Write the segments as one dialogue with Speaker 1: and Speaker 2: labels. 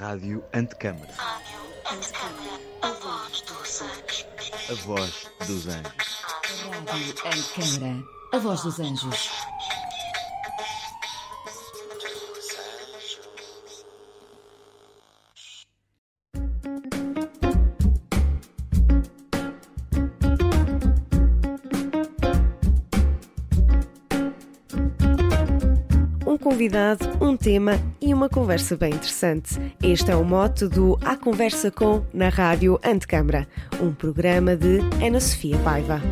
Speaker 1: Rádio Antecâmara. A voz dos anjos. A voz dos anjos.
Speaker 2: Rádio Antecâmara. A voz dos anjos.
Speaker 3: Convidado, um tema e uma conversa bem interessante. Este é o mote do A Conversa com na Rádio Antecâmara, um programa de Ana Sofia Paiva.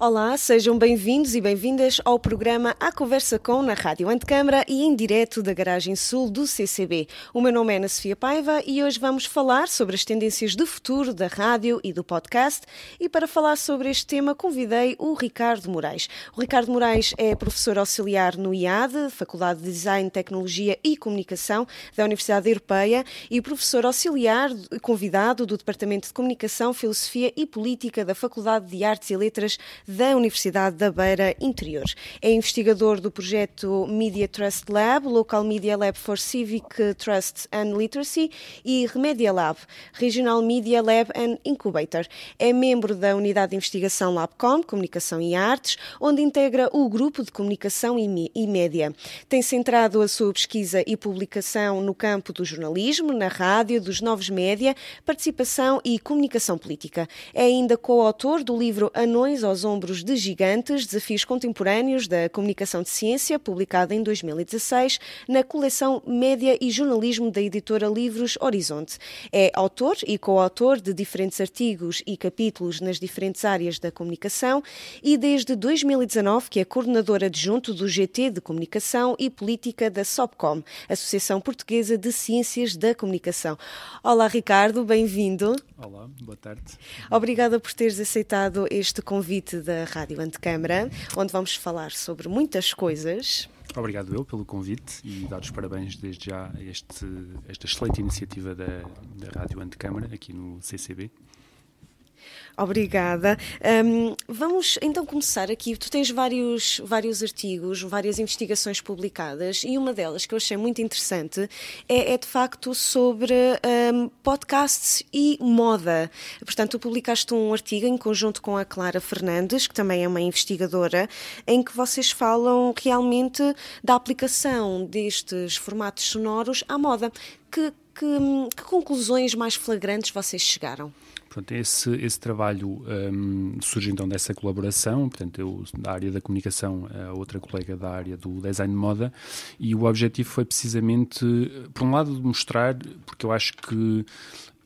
Speaker 3: Olá, sejam bem-vindos e bem-vindas ao programa A Conversa com na Rádio Antecâmara e em direto da Garagem Sul do CCB. O meu nome é Ana Sofia Paiva e hoje vamos falar sobre as tendências de futuro da rádio e do podcast. E para falar sobre este tema, convidei o Ricardo Moraes. O Ricardo Moraes é professor auxiliar no IAD, Faculdade de Design, Tecnologia e Comunicação da Universidade Europeia, e professor auxiliar convidado do Departamento de Comunicação, Filosofia e Política da Faculdade de Artes e Letras da Universidade da Beira Interior. É investigador do projeto Media Trust Lab, Local Media Lab for Civic Trust and Literacy e Remedia Lab, Regional Media Lab and Incubator. É membro da unidade de investigação LabCom, Comunicação e Artes, onde integra o grupo de comunicação e média. Tem centrado a sua pesquisa e publicação no campo do jornalismo, na rádio, dos novos média, participação e comunicação política. É ainda coautor do livro Anões aos Ombros Ombros de Gigantes, Desafios Contemporâneos da Comunicação de Ciência, publicada em 2016 na coleção Média e Jornalismo da editora Livros Horizonte. É autor e coautor de diferentes artigos e capítulos nas diferentes áreas da comunicação e desde 2019 que é coordenador adjunto do GT de Comunicação e Política da SOPCOM, Associação Portuguesa de Ciências da Comunicação. Olá, Ricardo, bem-vindo.
Speaker 4: Olá, boa tarde.
Speaker 3: Obrigada por teres aceitado este convite da Rádio Antecâmara, onde vamos falar sobre muitas coisas.
Speaker 4: Obrigado eu pelo convite e dar os parabéns desde já a este, esta excelente iniciativa da, da Rádio Antecâmara aqui no CCB.
Speaker 3: Obrigada. Um, vamos então começar aqui. Tu tens vários, vários artigos, várias investigações publicadas e uma delas que eu achei muito interessante é, é de facto sobre um, podcasts e moda. Portanto, tu publicaste um artigo em conjunto com a Clara Fernandes, que também é uma investigadora, em que vocês falam realmente da aplicação destes formatos sonoros à moda. Que, que, que conclusões mais flagrantes vocês chegaram?
Speaker 4: Portanto, esse, esse trabalho um, surge então dessa colaboração, portanto, eu da área da comunicação, a outra colega da área do design de moda, e o objetivo foi precisamente, por um lado, mostrar, porque eu acho que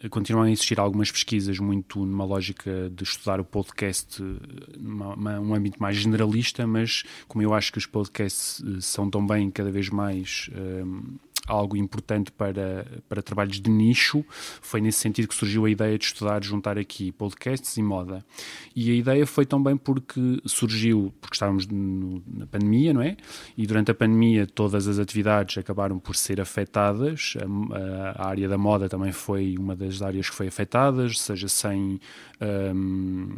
Speaker 4: continuam a existir algumas pesquisas muito numa lógica de estudar o podcast num âmbito mais generalista, mas como eu acho que os podcasts eh, são também cada vez mais um, algo importante para, para trabalhos de nicho. Foi nesse sentido que surgiu a ideia de estudar, juntar aqui podcasts e moda. E a ideia foi também porque surgiu, porque estávamos no, na pandemia, não é? E durante a pandemia todas as atividades acabaram por ser afetadas. A, a área da moda também foi uma das áreas que foi afetada, seja sem. Um,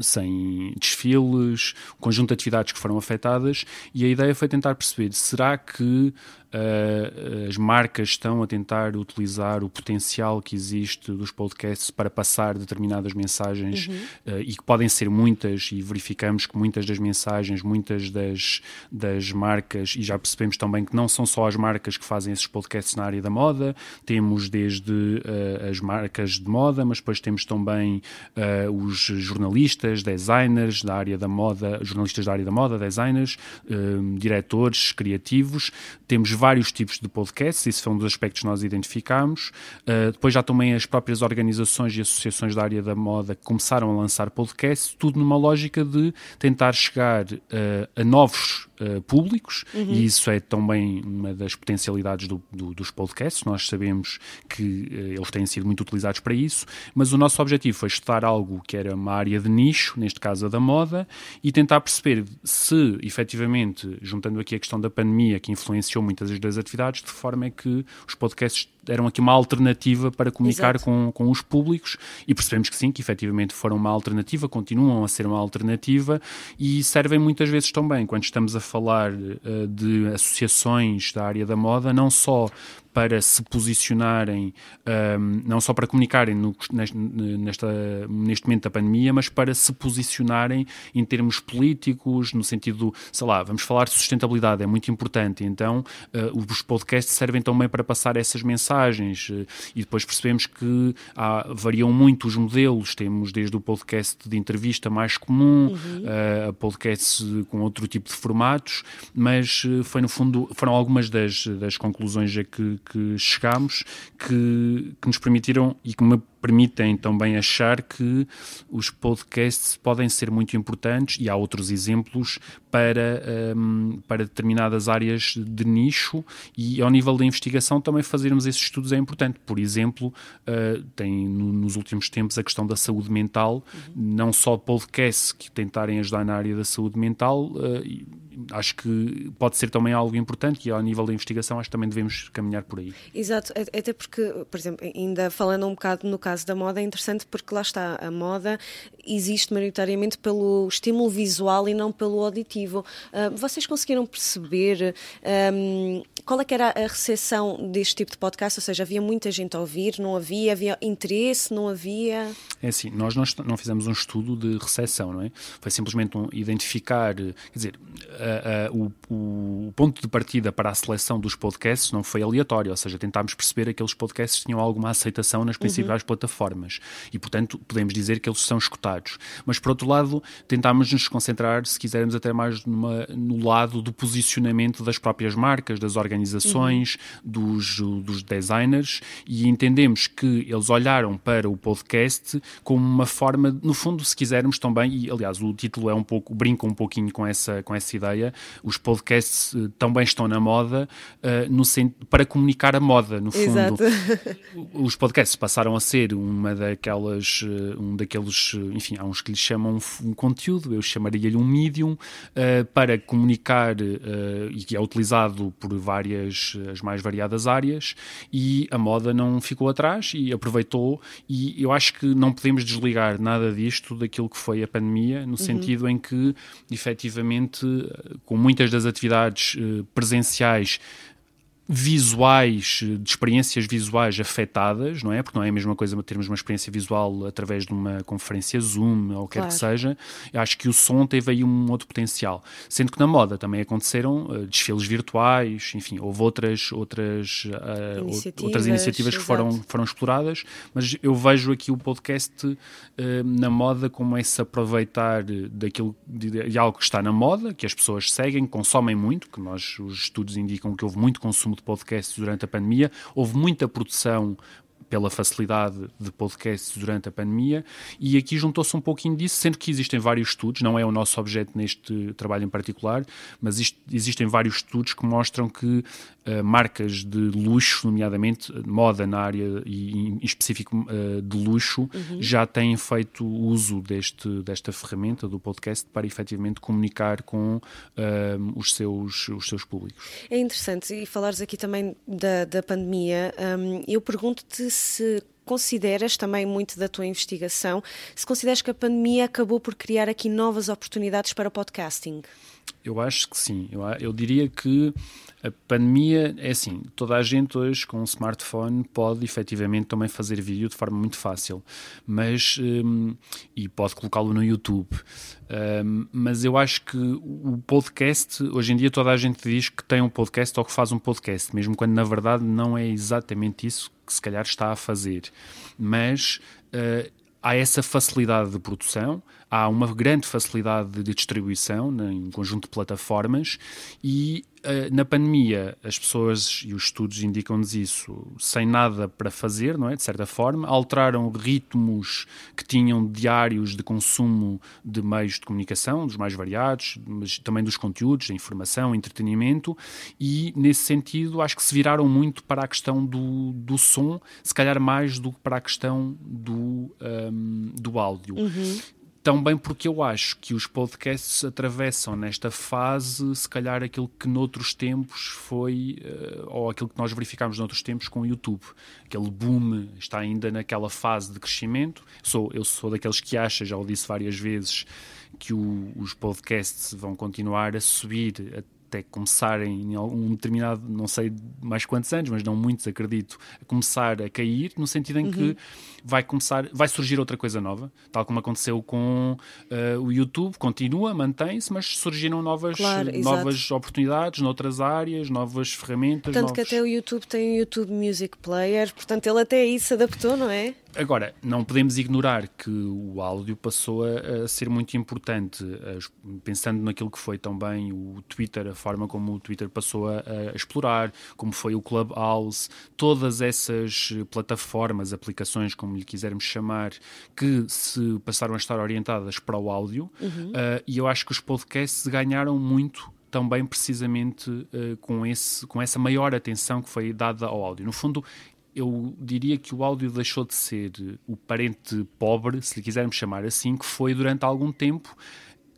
Speaker 4: sem desfiles, conjunto de atividades que foram afetadas, e a ideia foi tentar perceber: será que uh, as marcas estão a tentar utilizar o potencial que existe dos podcasts para passar determinadas mensagens uhum. uh, e que podem ser muitas, e verificamos que muitas das mensagens, muitas das, das marcas, e já percebemos também que não são só as marcas que fazem esses podcasts na área da moda, temos desde uh, as marcas de moda, mas depois temos também os jornalistas, designers da área da moda, jornalistas da área da moda, designers, diretores criativos, temos vários tipos de podcasts, isso foi um dos aspectos que nós identificámos. Uh, depois já também as próprias organizações e associações da área da moda começaram a lançar podcasts, tudo numa lógica de tentar chegar uh, a novos uh, públicos, uhum. e isso é também uma das potencialidades do, do, dos podcasts. Nós sabemos que eles têm sido muito utilizados para isso, mas o nosso objetivo foi estudar algo que era uma área de nicho, neste caso a da moda, e tentar perceber se, efetivamente, juntando aqui a questão da pandemia, que influenciou muitas das atividades, de forma que os podcasts eram aqui uma alternativa para comunicar com, com os públicos e percebemos que sim, que efetivamente foram uma alternativa, continuam a ser uma alternativa e servem muitas vezes também, quando estamos a falar uh, de associações da área da moda, não só para se posicionarem, um, não só para comunicarem no, nesta, neste momento da pandemia, mas para se posicionarem em termos políticos, no sentido, sei lá, vamos falar de sustentabilidade, é muito importante. Então, uh, os podcasts servem também para passar essas mensagens uh, e depois percebemos que há, variam muito os modelos. Temos desde o podcast de entrevista mais comum, uhum. uh, a podcasts com outro tipo de formatos, mas foi no fundo, foram algumas das, das conclusões a que, que chegámos que, que nos permitiram e que me permitem também achar que os podcasts podem ser muito importantes e há outros exemplos para, um, para determinadas áreas de nicho e ao nível da investigação também fazermos esses estudos é importante. Por exemplo, uh, tem no, nos últimos tempos a questão da saúde mental, uhum. não só podcasts que tentarem ajudar na área da saúde mental, uh, acho que pode ser também algo importante e ao nível da investigação acho que também devemos caminhar por aí.
Speaker 3: Exato, até porque, por exemplo, ainda falando um bocado no caso da moda, é interessante porque lá está, a moda existe maioritariamente pelo estímulo visual e não pelo auditivo. Uh, vocês conseguiram perceber um, qual é que era a recepção deste tipo de podcast? Ou seja, havia muita gente a ouvir, não havia? Havia interesse, não havia?
Speaker 4: É assim, nós não, não fizemos um estudo de recepção, não é? Foi simplesmente um, identificar, quer dizer, o, o, ponto de partida para a seleção dos podcasts não foi aleatório, ou seja, tentámos perceber aqueles podcasts tinham alguma aceitação nas principais uhum. plataformas e, portanto, podemos dizer que eles são escutados. Mas, por outro lado, tentámos nos concentrar, se quisermos, até mais numa, no lado do posicionamento das próprias marcas, das organizações, uhum. dos, dos designers e entendemos que eles olharam para o podcast como uma forma, no fundo, se quisermos também, e aliás, o título é um pouco, brinca um pouquinho com essa, com essa ideia ideia, os podcasts uh, também estão na moda uh, no para comunicar a moda, no fundo. Exato. Os podcasts passaram a ser uma daquelas, uh, um daqueles, enfim, há uns que lhe chamam um conteúdo, eu chamaria-lhe um medium, para comunicar e que é utilizado por várias, as mais variadas áreas e a moda não ficou atrás e aproveitou e eu acho que não podemos desligar nada disto daquilo que foi a pandemia, no uhum. sentido em que efetivamente com muitas das atividades eh, presenciais visuais, de experiências visuais afetadas, não é? Porque não é a mesma coisa termos uma experiência visual através de uma conferência Zoom ou quer claro. que seja. Eu acho que o som teve aí um outro potencial. Sendo que na moda também aconteceram uh, desfiles virtuais, enfim, houve outras, outras, uh, iniciativas, outras iniciativas que foram, foram exploradas, mas eu vejo aqui o podcast uh, na moda como esse aproveitar daquilo de, de algo que está na moda, que as pessoas seguem, consomem muito, que nós, os estudos indicam que houve muito consumo de podcasts durante a pandemia. Houve muita produção pela facilidade de podcasts durante a pandemia, e aqui juntou-se um pouquinho disso, sendo que existem vários estudos, não é o nosso objeto neste trabalho em particular, mas isto, existem vários estudos que mostram que uh, marcas de luxo, nomeadamente moda na área e em específico uh, de luxo, uhum. já têm feito uso deste, desta ferramenta do podcast para efetivamente comunicar com uh, os, seus, os seus públicos.
Speaker 3: É interessante, e falares aqui também da, da pandemia, um, eu pergunto-te se consideras também muito da tua investigação, se consideras que a pandemia acabou por criar aqui novas oportunidades para o podcasting?
Speaker 4: Eu acho que sim. Eu, eu diria que a pandemia é assim: toda a gente hoje com um smartphone pode efetivamente também fazer vídeo de forma muito fácil, mas um, e pode colocá-lo no YouTube. Um, mas eu acho que o podcast, hoje em dia, toda a gente diz que tem um podcast ou que faz um podcast, mesmo quando na verdade não é exatamente isso que se calhar está a fazer. Mas uh, há essa facilidade de produção, há uma grande facilidade de distribuição em conjunto de plataformas e uh, na pandemia as pessoas e os estudos indicam-nos isso sem nada para fazer, não é? De certa forma, alteraram ritmos que tinham diários de consumo de meios de comunicação, dos mais variados, mas também dos conteúdos, da informação, entretenimento e nesse sentido acho que se viraram muito para a questão do, do som, se calhar mais do que para a questão do, um, do áudio. Uhum também porque eu acho que os podcasts atravessam nesta fase, se calhar, aquilo que noutros tempos foi, uh, ou aquilo que nós verificámos noutros tempos com o YouTube. Aquele boom está ainda naquela fase de crescimento. Sou, eu sou daqueles que acha, já o disse várias vezes, que o, os podcasts vão continuar a subir até começarem em algum determinado, não sei mais quantos anos, mas não muitos, acredito, a começar a cair, no sentido em uhum. que vai começar, vai surgir outra coisa nova, tal como aconteceu com uh, o YouTube, continua, mantém-se, mas surgiram novas, claro, novas oportunidades noutras áreas, novas ferramentas.
Speaker 3: Tanto
Speaker 4: novos...
Speaker 3: que até o YouTube tem o YouTube Music Player, portanto ele até aí se adaptou, não é?
Speaker 4: Agora, não podemos ignorar que o áudio passou a, a, ser muito importante, pensando naquilo que foi também o Twitter, a forma como o Twitter passou a, a, explorar, como foi o Clubhouse, todas essas plataformas, aplicações, como lhe quisermos chamar, que se passaram a estar orientadas para o áudio, uhum. uh, e eu acho que os podcasts ganharam muito também precisamente uh, com, esse, com essa maior atenção que foi dada ao áudio. No fundo, eu diria que o áudio deixou de ser o parente pobre, se lhe quisermos chamar assim, que foi durante algum tempo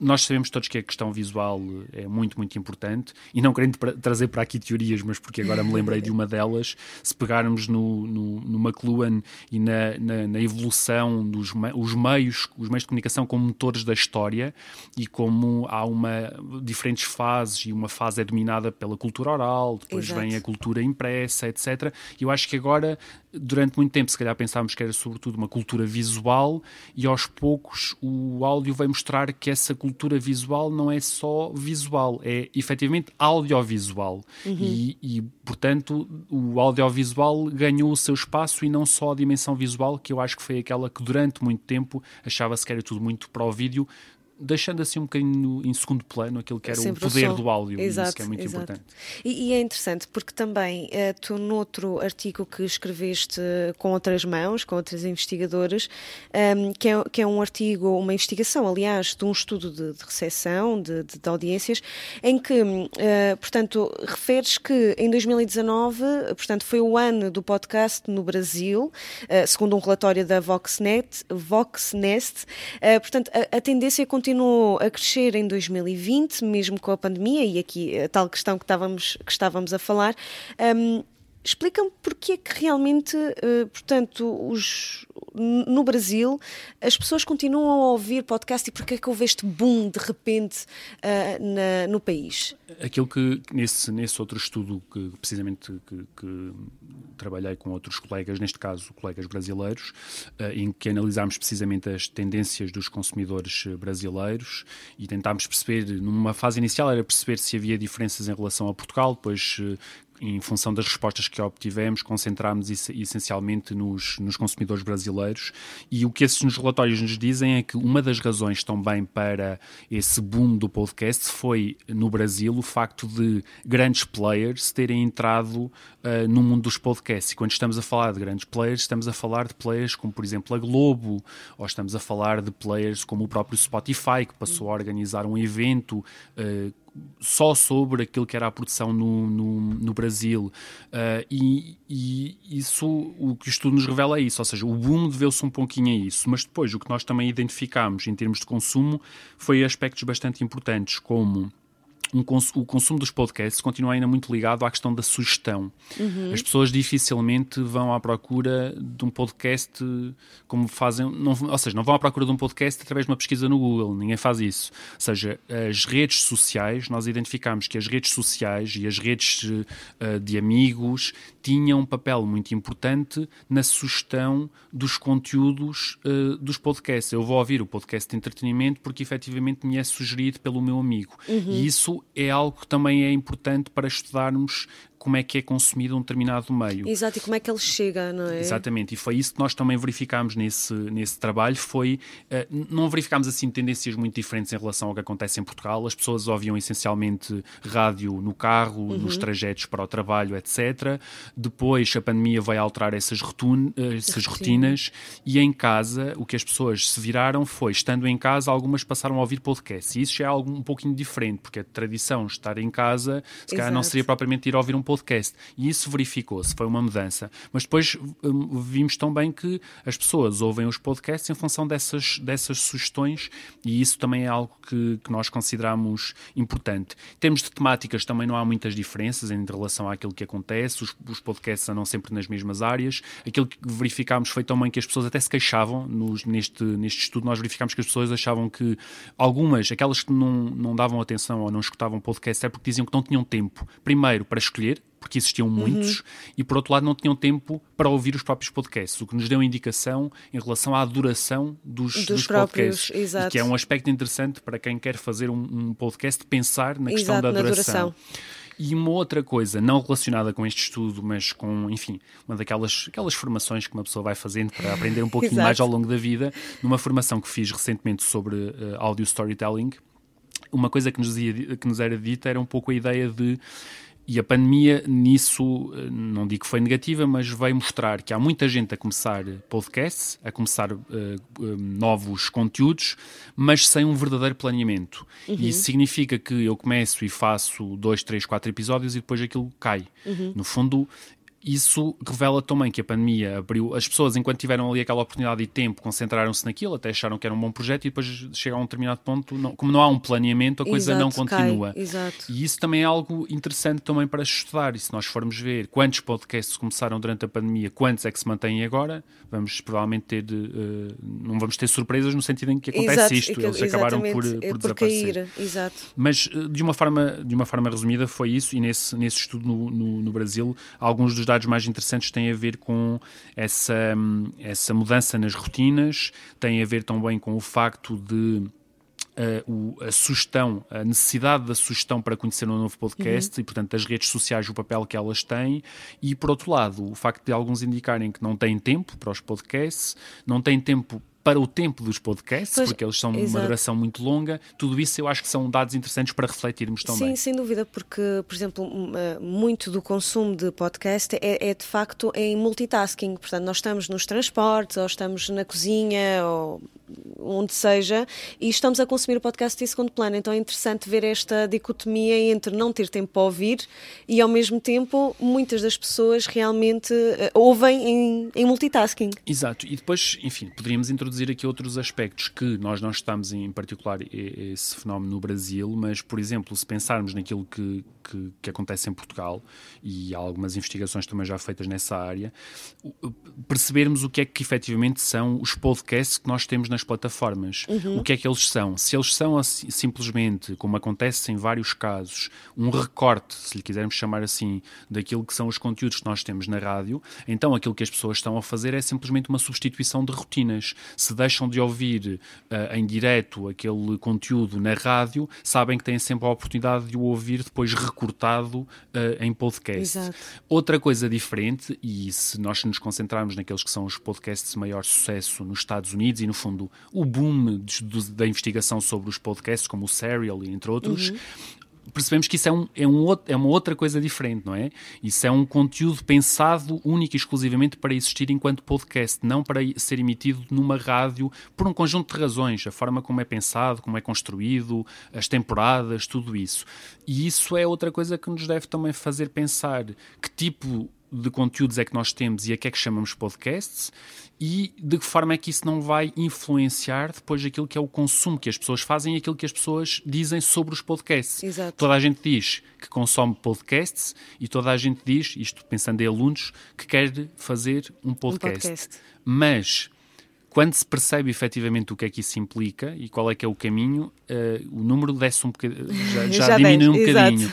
Speaker 4: nós sabemos todos que a questão visual é muito, muito importante e não querendo trazer para aqui teorias, mas porque agora me lembrei de uma delas, se pegarmos no, no, no McLuhan e na, na, na, evolução dos os meios, os meios de comunicação como motores da história e como há uma diferentes fases e uma fase é dominada pela cultura oral, depois Exato. vem a cultura impressa, etc. Eu acho que agora, durante muito tempo, se calhar pensámos que era sobretudo uma cultura visual e aos poucos o áudio vai mostrar que essa cultura visual não é só visual, é efetivamente audiovisual. Uhum. E, e, portanto, o audiovisual ganhou o seu espaço e não só a dimensão visual, que eu acho que foi aquela que durante muito tempo achava-se que era tudo muito para o vídeo, deixando assim um bocadinho em segundo plano aquilo que era Sempre o poder o do áudio, exato, isso que é muito exato. importante.
Speaker 3: E, e, é interessante porque também uh, tu, noutro artigo que escreveste com outras mãos, com outras investigadoras, um, ehm, que, é, que é um artigo, uma investigação, aliás, de um estudo de, de recepção, de, de, de, audiências, em que, uh, portanto, referes que em 2019, portanto, foi o ano do podcast no Brasil, uh, segundo um relatório da Voxnet, Voxnest, portanto, a, a tendência continua continuou a crescer em 2020, mesmo com a pandemia, e aqui a tal questão que estávamos, que estávamos a falar. Um, Explica-me porque é que realmente, uh, portanto, os, no Brasil as pessoas continuam a ouvir podcast e porque é que houve este boom de repente uh, na, no país?
Speaker 4: Aquilo que nesse, nesse outro estudo que precisamente que, que trabalhei com outros colegas, neste caso colegas brasileiros, uh, em que analisámos precisamente as tendências dos consumidores brasileiros e tentámos perceber, numa fase inicial era perceber se havia diferenças em relação a Portugal, depois em função das respostas que obtivemos, concentrámos essencialmente nos, nos, consumidores brasileiros. E o que esses relatórios nos dizem é que uma das razões também para esse boom do podcast foi, no Brasil, o facto de grandes players terem entrado uh, no mundo dos podcasts. E quando estamos a falar de grandes players, estamos a falar de players como, por exemplo, a Globo, ou estamos a falar de players como o próprio Spotify, que passou a organizar um evento. Uh, só sobre aquilo que era a produção no, no, no Brasil. Uh, e, e, isso, o que o estudo nos revela é isso, ou seja, o boom deveu-se um pouquinho a isso, mas depois o que nós também identificámos em termos de consumo foi aspectos bastante importantes, como um cons o consumo dos podcasts continua ainda muito ligado à questão da sugestão. Uhum. As pessoas dificilmente vão à procura de um podcast como fazem, não, ou seja, não vão à procura de um podcast através de uma pesquisa no Google, ninguém faz isso. Ou seja, as redes sociais, nós identificamos que as redes sociais e as redes uh, de amigos tinham um papel muito importante na sugestão dos conteúdos uh, dos podcasts. Eu vou ouvir o podcast de entretenimento porque efetivamente me é sugerido pelo meu amigo. Uhum. E isso é algo que também é importante para estudarmos como é que é consumido um determinado meio.
Speaker 3: Exato, e como é que ele chega, não é?
Speaker 4: Exatamente, e foi isso que nós também verificámos nesse, nesse trabalho, foi, uh, não verificámos assim tendências muito diferentes em relação ao que acontece em Portugal, as pessoas ouviam essencialmente rádio no carro, uhum. nos trajetos para o trabalho, etc. Depois a pandemia vai alterar essas, rotun, uh, essas rotinas e em casa o que as pessoas se viraram foi, estando em casa, algumas passaram a ouvir podcast, e isso já é algo um pouquinho diferente, porque a tradição estar em casa, se calhar não seria propriamente ir ouvir um podcast, podcast. E isso verificou-se, foi uma mudança. Mas depois um, vimos também que as pessoas ouvem os podcasts em função dessas, dessas sugestões e isso também é algo que, que nós consideramos importante. Em termos de temáticas também não há muitas diferenças em relação àquilo que acontece, os, os podcasts andam sempre nas mesmas áreas. Aquilo que verificámos foi também que as pessoas até se queixavam nos, neste, neste estudo, nós verificámos que as pessoas achavam que algumas, aquelas que não, não davam atenção ou não escutavam podcast, é porque diziam que não tinham tempo, primeiro, para escolher, porque existiam muitos, uhum. e por outro lado não tinham tempo para ouvir os próprios podcasts, o que nos deu indicação em relação à duração dos, dos, dos próprios, podcasts, exato. que é um aspecto interessante para quem quer fazer um, um podcast, pensar na questão exato, da duração. duração. E uma outra coisa, não relacionada com este estudo, mas com, enfim, uma daquelas aquelas formações que uma pessoa vai fazendo para aprender um pouquinho mais ao longo da vida, numa formação que fiz recentemente sobre uh, audio storytelling, uma coisa que nos, ia, que nos era dita era um pouco a ideia de e a pandemia nisso, eh, não digo que foi negativa, mas veio mostrar que há muita gente a começar podcasts, a começar uh, uh, novos conteúdos, mas sem um verdadeiro planeamento. Uhum. E isso significa que eu começo e faço dois, três, quatro episódios e depois aquilo cai. Uhum. No fundo, isso revela também que a pandemia abriu. As pessoas, enquanto tiveram ali aquela oportunidade e tempo, concentraram-se naquilo, até acharam que era um bom projeto e depois chega a um determinado ponto, não, como não há um planeamento, a coisa Exato, não continua. E isso também é algo interessante também para estudar. E se nós formos ver quantos podcasts começaram durante a pandemia, quantos é que se mantêm agora, vamos provavelmente ter. Uh, não vamos ter surpresas no sentido em que acontece Exato, isto. Eles acabaram por, por, por desaparecer.
Speaker 3: Exato.
Speaker 4: Mas eh, de uma, forma, de uma forma resumida foi isso, e nesse, nesse estudo no, no, no Brasil, alguns dos dados mais interessantes têm a ver com essa, essa mudança nas rotinas, têm a ver também com o facto de Uh, o, a sugestão, a necessidade da sugestão para conhecer um novo podcast uhum. e, portanto, as redes sociais, o papel que elas têm, e, por outro lado, o facto de alguns indicarem que não têm tempo para os podcasts, não têm tempo para o tempo dos podcasts, pois, porque eles são exato. uma duração muito longa. Tudo isso eu acho que são dados interessantes para refletirmos também.
Speaker 3: Sim, sem dúvida, porque, por exemplo, eh, muito do consumo de podcast é, é de facto em multitasking. Portanto, nós estamos nos transportes, ou estamos na cozinha, ou onde seja, e estamos a consumir o podcast em segundo plano. Então é interessante ver esta dicotomia entre não ter tempo para ouvir e, ao mesmo tempo, muitas das pessoas realmente uh, ouvem em, em multitasking.
Speaker 4: Exato, e depois, enfim, poderíamos introduzir introduzir aqui outros aspectos que nós não estamos em particular esse fenómeno no Brasil, mas, por exemplo, se pensarmos naquilo que, que, que, acontece em Portugal, e há algumas investigações também já feitas nessa área, percebermos o que é que efetivamente são os podcasts que nós temos nas plataformas. Uhum. O que é que eles são? Se eles são assim, simplesmente, como acontece em vários casos, um recorte, se lhe quisermos chamar assim, daquilo que são os conteúdos que nós temos na rádio, então aquilo que as pessoas estão a fazer é simplesmente uma substituição de rotinas se deixam de ouvir uh, em direto aquele conteúdo na rádio, sabem que têm sempre a oportunidade de o ouvir depois recortado uh, em podcast. Exato. Outra coisa diferente, e se nós nos concentrarmos naqueles que são os podcasts de maior sucesso nos Estados Unidos e, no fundo, o boom de, de, da investigação sobre os podcasts, como o Serial entre outros, uhum percebemos que isso é, um, é, um é uma outra coisa diferente, não é? Isso é um conteúdo pensado único e exclusivamente para existir enquanto podcast, não para ser emitido numa rádio por um conjunto de razões, a forma como é pensado, como é construído, as temporadas, tudo isso. E isso é outra coisa que nos deve também fazer pensar que tipo de conteúdos é que nós temos e a que é que chamamos podcasts e de que forma é que isso não vai influenciar depois aquilo que é o consumo que as pessoas fazem e aquilo que as pessoas dizem sobre os podcasts.
Speaker 3: Exato.
Speaker 4: Toda a gente diz que consome podcasts e toda a gente diz, isto pensando em alunos, que quer fazer um podcast. Um podcast. Mas quando se percebe efetivamente o que é que isso implica e qual é que é o caminho, uh, o número desce um bocadinho, já, já, já diminui um bocadinho.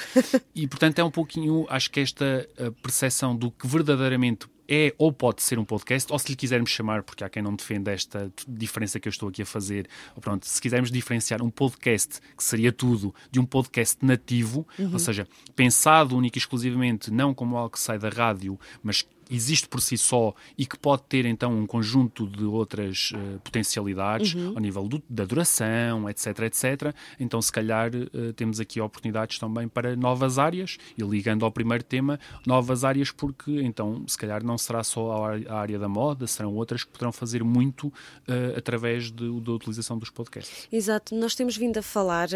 Speaker 4: E portanto é um pouquinho, acho que esta percepção do que verdadeiramente é ou pode ser um podcast, ou se lhe quisermos chamar, porque há quem não defenda esta diferença que eu estou aqui a fazer, ou pronto, se quisermos diferenciar um podcast, que seria tudo, de um podcast nativo, uhum. ou seja, pensado único e exclusivamente não como algo que sai da rádio, mas existe por si só e que pode ter então um conjunto de outras uh, potencialidades
Speaker 3: Uhum.
Speaker 4: ao nível do- da duração, etc, etc. Então, se calhar, uh, temos aqui oportunidades também para novas áreas e ligando ao primeiro tema, novas áreas porque então, se calhar não será só a área da moda, serão outras que poderão fazer muito uh, através de- da utilização dos podcasts.
Speaker 3: Exato, nós temos vindo a falar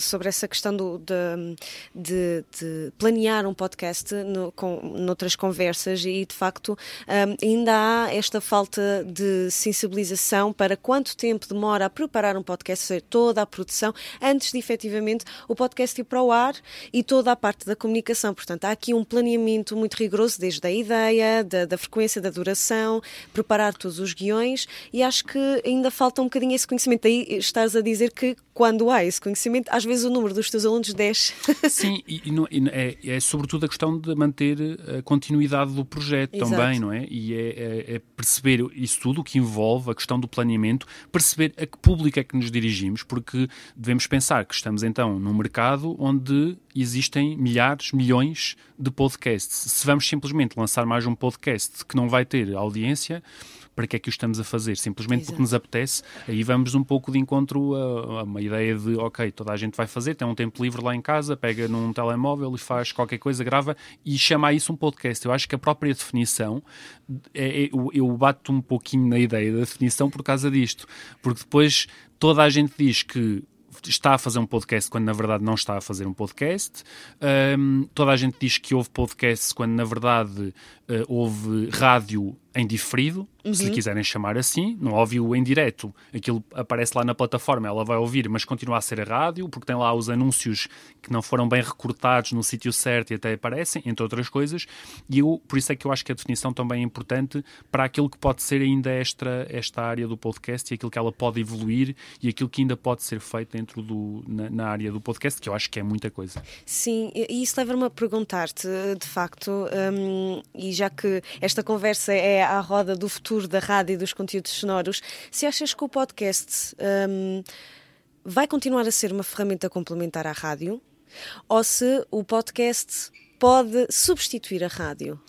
Speaker 3: sobre essa questão do- de, de- de planear um podcast no, com, noutras conversas e de facto eh, ainda há esta falta de sensibilização para quanto tempo demora a preparar um podcast, seja, toda a produção, antes de efetivamente o podcast ir para o ar e toda a parte da comunicação. Portanto, há aqui um planeamento muito rigoroso, desde a ideia, da, da frequência, da duração, preparar todos os guiões e acho que ainda falta um bocadinho esse conhecimento. Aí estás a dizer que quando há esse conhecimento, às vezes o número dos teus alunos desce.
Speaker 4: Sim, e, e não- e é, é sobretudo a questão de manter a continuidade do projeto
Speaker 3: Exato.
Speaker 4: também, não é? E é, é- é perceber isso tudo, o que envolve a questão do planeamento, perceber a que público é que nos dirigimos, porque devemos pensar que estamos então num mercado onde existem milhares, milhões de podcasts. Se vamos simplesmente lançar mais um podcast que não vai ter audiência, para que é que o estamos a fazer? Simplesmente porque
Speaker 3: Exato.
Speaker 4: nos apetece, aí vamos um pouco de encontro a, a uma ideia de, ok, toda a gente vai fazer, tem um tempo livre lá em casa, pega num telemóvel e faz qualquer coisa, grava e chama a isso um podcast. Eu acho que a própria definição, é, é- eu, eu bato um pouquinho na ideia da definição por causa disto, porque depois toda a gente diz que está a fazer um podcast quando na verdade não está a fazer um podcast. Ahm, toda a gente diz que houve podcast quando na verdade eh, houve rádio em diferido, se lhe quiserem chamar assim. Não ouviu em direto, aquilo aparece lá na plataforma, ela vai ouvir, mas continua a ser a rádio, porque tem lá os anúncios que não foram bem recortados no sítio certo e até aparecem, entre outras coisas. E eu, por isso é que eu acho que a definição também é importante para aquilo que pode ser ainda esta, esta área do podcast e aquilo que ela pode evoluir e aquilo que ainda pode ser feito dentro do, na, na área do podcast, que eu acho que é muita coisa.
Speaker 3: Sim, e isso leva-me a perguntar-te, de facto, hum, e já que esta conversa é à roda do futuro da rádio e dos conteúdos sonoros, se achas que o podcast hum, vai continuar a ser uma ferramenta complementar à rádio ou se o podcast pode substituir a rádio?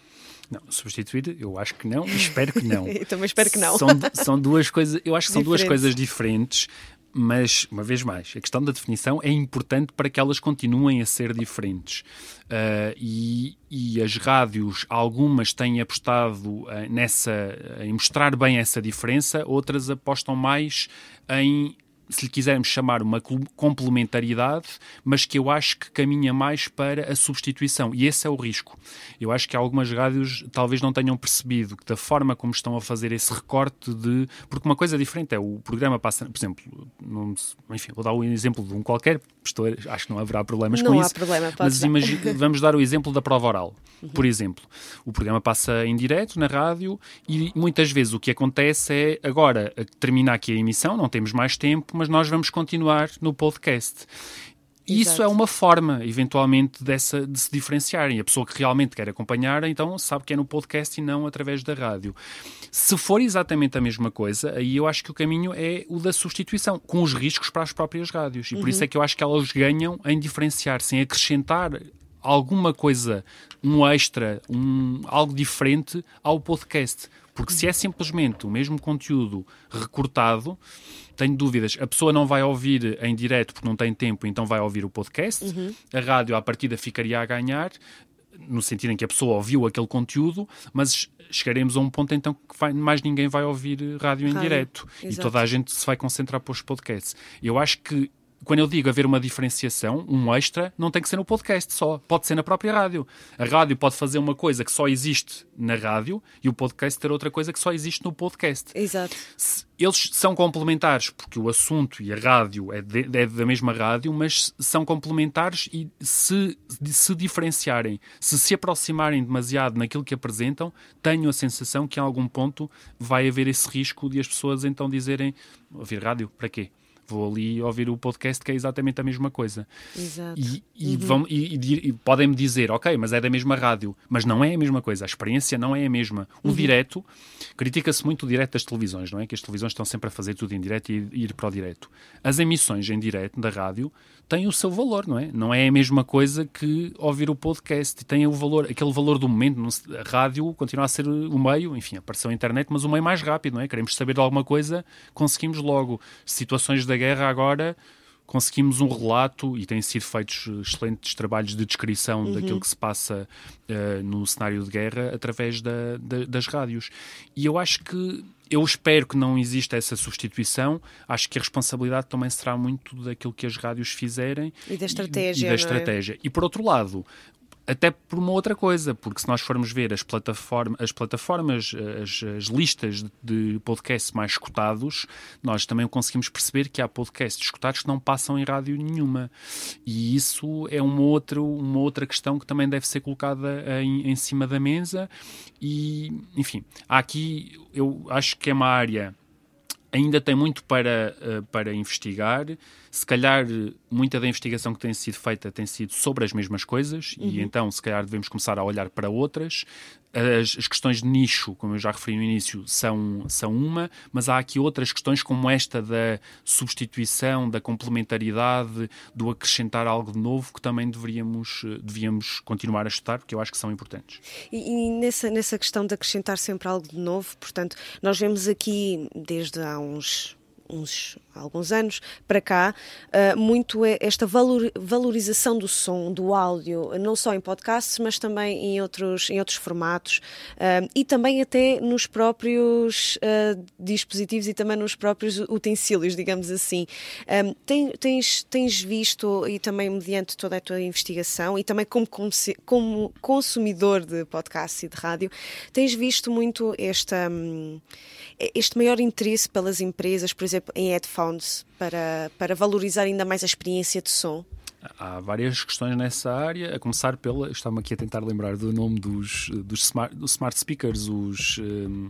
Speaker 4: Não, substituir, eu acho que não, e espero que não.
Speaker 3: Também espero que não.
Speaker 4: São, são duas coisas, eu acho que são duas
Speaker 3: Diferentes.
Speaker 4: coisas diferentes, mas, uma vez mais, a questão da definição é importante para que elas continuem a ser diferentes. Ah, e, e as rádios, algumas têm apostado ah, nessa, em mostrar bem essa diferença, outras apostam mais em se lhe quisermos chamar uma complementaridade, mas que eu acho que caminha mais para a substituição. E esse é o risco. Eu acho que algumas rádios talvez não tenham percebido que da forma como estão a fazer esse recorte de. Porque uma coisa diferente é o programa passa, por exemplo, enfim, vou dar um exemplo de um qualquer, estou, acho que não haverá problemas
Speaker 3: Não
Speaker 4: com
Speaker 3: há
Speaker 4: isso.
Speaker 3: problema,
Speaker 4: mas vamos dar o exemplo da prova oral. Por exemplo, o programa passa em direto na rádio e muitas vezes o que acontece é agora a- termina aqui a emissão, não temos mais tempo, mas nós vamos continuar no podcast. E Isso é uma forma, eventualmente, dessa, de se diferenciarem. A pessoa que realmente quer acompanhar, então sabe que é no podcast e não através da rádio. Se for exatamente a mesma coisa, aí eu acho que o caminho é o da substituição, com os riscos para as próprias rádios. E por isso é que eu acho que elas ganham em diferenciar-se, em acrescentar alguma coisa, um extra, um, algo diferente ao podcast. Porque se é simplesmente o mesmo conteúdo recortado, tenho dúvidas. A pessoa não vai ouvir em direto porque não tem tempo, então vai ouvir o podcast. A rádio, à partida, ficaria a ganhar, no sentido em que a pessoa ouviu aquele conteúdo, mas chegaremos a um ponto então que vai- mais ninguém vai ouvir rádio em
Speaker 3: Rádio,
Speaker 4: direto e
Speaker 3: exato.
Speaker 4: toda a gente se vai concentrar para os podcasts. Eu acho que quando eu digo haver uma diferenciação, um extra, não tem que ser no podcast só, pode ser na própria rádio. A rádio pode fazer uma coisa que só existe na rádio e o podcast ter outra coisa que só existe no podcast.
Speaker 3: Exato.
Speaker 4: Eles são complementares porque o assunto e a rádio é, de- é da mesma rádio, mas são complementares e se, se diferenciarem, se se aproximarem demasiado naquilo que apresentam, tenho a sensação que em algum ponto vai haver esse risco de as pessoas então dizerem ouvir rádio, para quê? Vou ali ouvir o podcast que é exatamente a mesma coisa.
Speaker 3: Exato.
Speaker 4: E, e,
Speaker 3: Uhum.
Speaker 4: vão, e, e- e podem-me dizer, ok, mas é da mesma rádio. Mas não é a mesma coisa, a experiência não é a mesma.
Speaker 3: Uhum.
Speaker 4: O direto, critica-se muito o direto das televisões, não é? Que as televisões estão sempre a fazer tudo em direto e ir para o direto. As emissões em direto da rádio têm o seu valor, não é? Não é a mesma coisa que ouvir o podcast. Tem o valor, aquele valor do momento. A rádio continua a ser o meio, enfim, apareceu a internet, mas o meio mais rápido, não é? Queremos saber de alguma coisa, conseguimos logo. Situações da guerra agora, conseguimos um relato e têm sido feitos eh, excelentes trabalhos de descrição daquilo que se passa eh, no cenário de guerra através da- da- das rádios. E eu acho que. Eu espero que não exista essa substituição. Acho que a responsabilidade também será muito daquilo que as rádios fizerem
Speaker 3: E da estratégia,
Speaker 4: E,
Speaker 3: é?
Speaker 4: da estratégia. E por outro lado, até por uma outra coisa, porque se nós formos ver as, plataforma, as plataformas, as, as listas de, podcasts mais escutados, nós também conseguimos perceber que há podcasts escutados que não passam em rádio nenhuma. E isso é uma outra, uma outra questão que também deve ser colocada em, em cima da mesa. E, enfim, há aqui, eu acho que é uma área ainda tem muito para, eh, para investigar. Se calhar, eh, muita da investigação que tem sido feita tem sido sobre as mesmas coisas, e então, se calhar, devemos começar a olhar para outras. As, as questões de nicho, como eu já referi no início, são, são uma, mas há aqui outras questões, como esta da substituição, da complementaridade, do acrescentar algo de novo, que também deveríamos, devíamos continuar a estudar, porque eu acho que são importantes.
Speaker 3: E, e nessa, nessa questão de acrescentar sempre algo de novo, portanto, nós vemos aqui desde há uns. uns alguns anos para cá, ah, muito é esta valor- valorização do som, do áudio, não só em podcasts, mas também em outros, em outros formatos ah, e também até nos próprios ah, dispositivos e também nos próprios utensílios, digamos assim. Tens, tens visto, e também mediante toda a tua investigação, e também como, como consumidor de podcasts e de rádio, tens visto muito esta, hum, este maior interesse pelas empresas, por exemplo, em headphones, para, para valorizar ainda mais a experiência de som?
Speaker 4: Há várias questões nessa área, a começar pela. Estava-me aqui a tentar lembrar do nome dos, dos, smart, dos smart speakers, os, hum,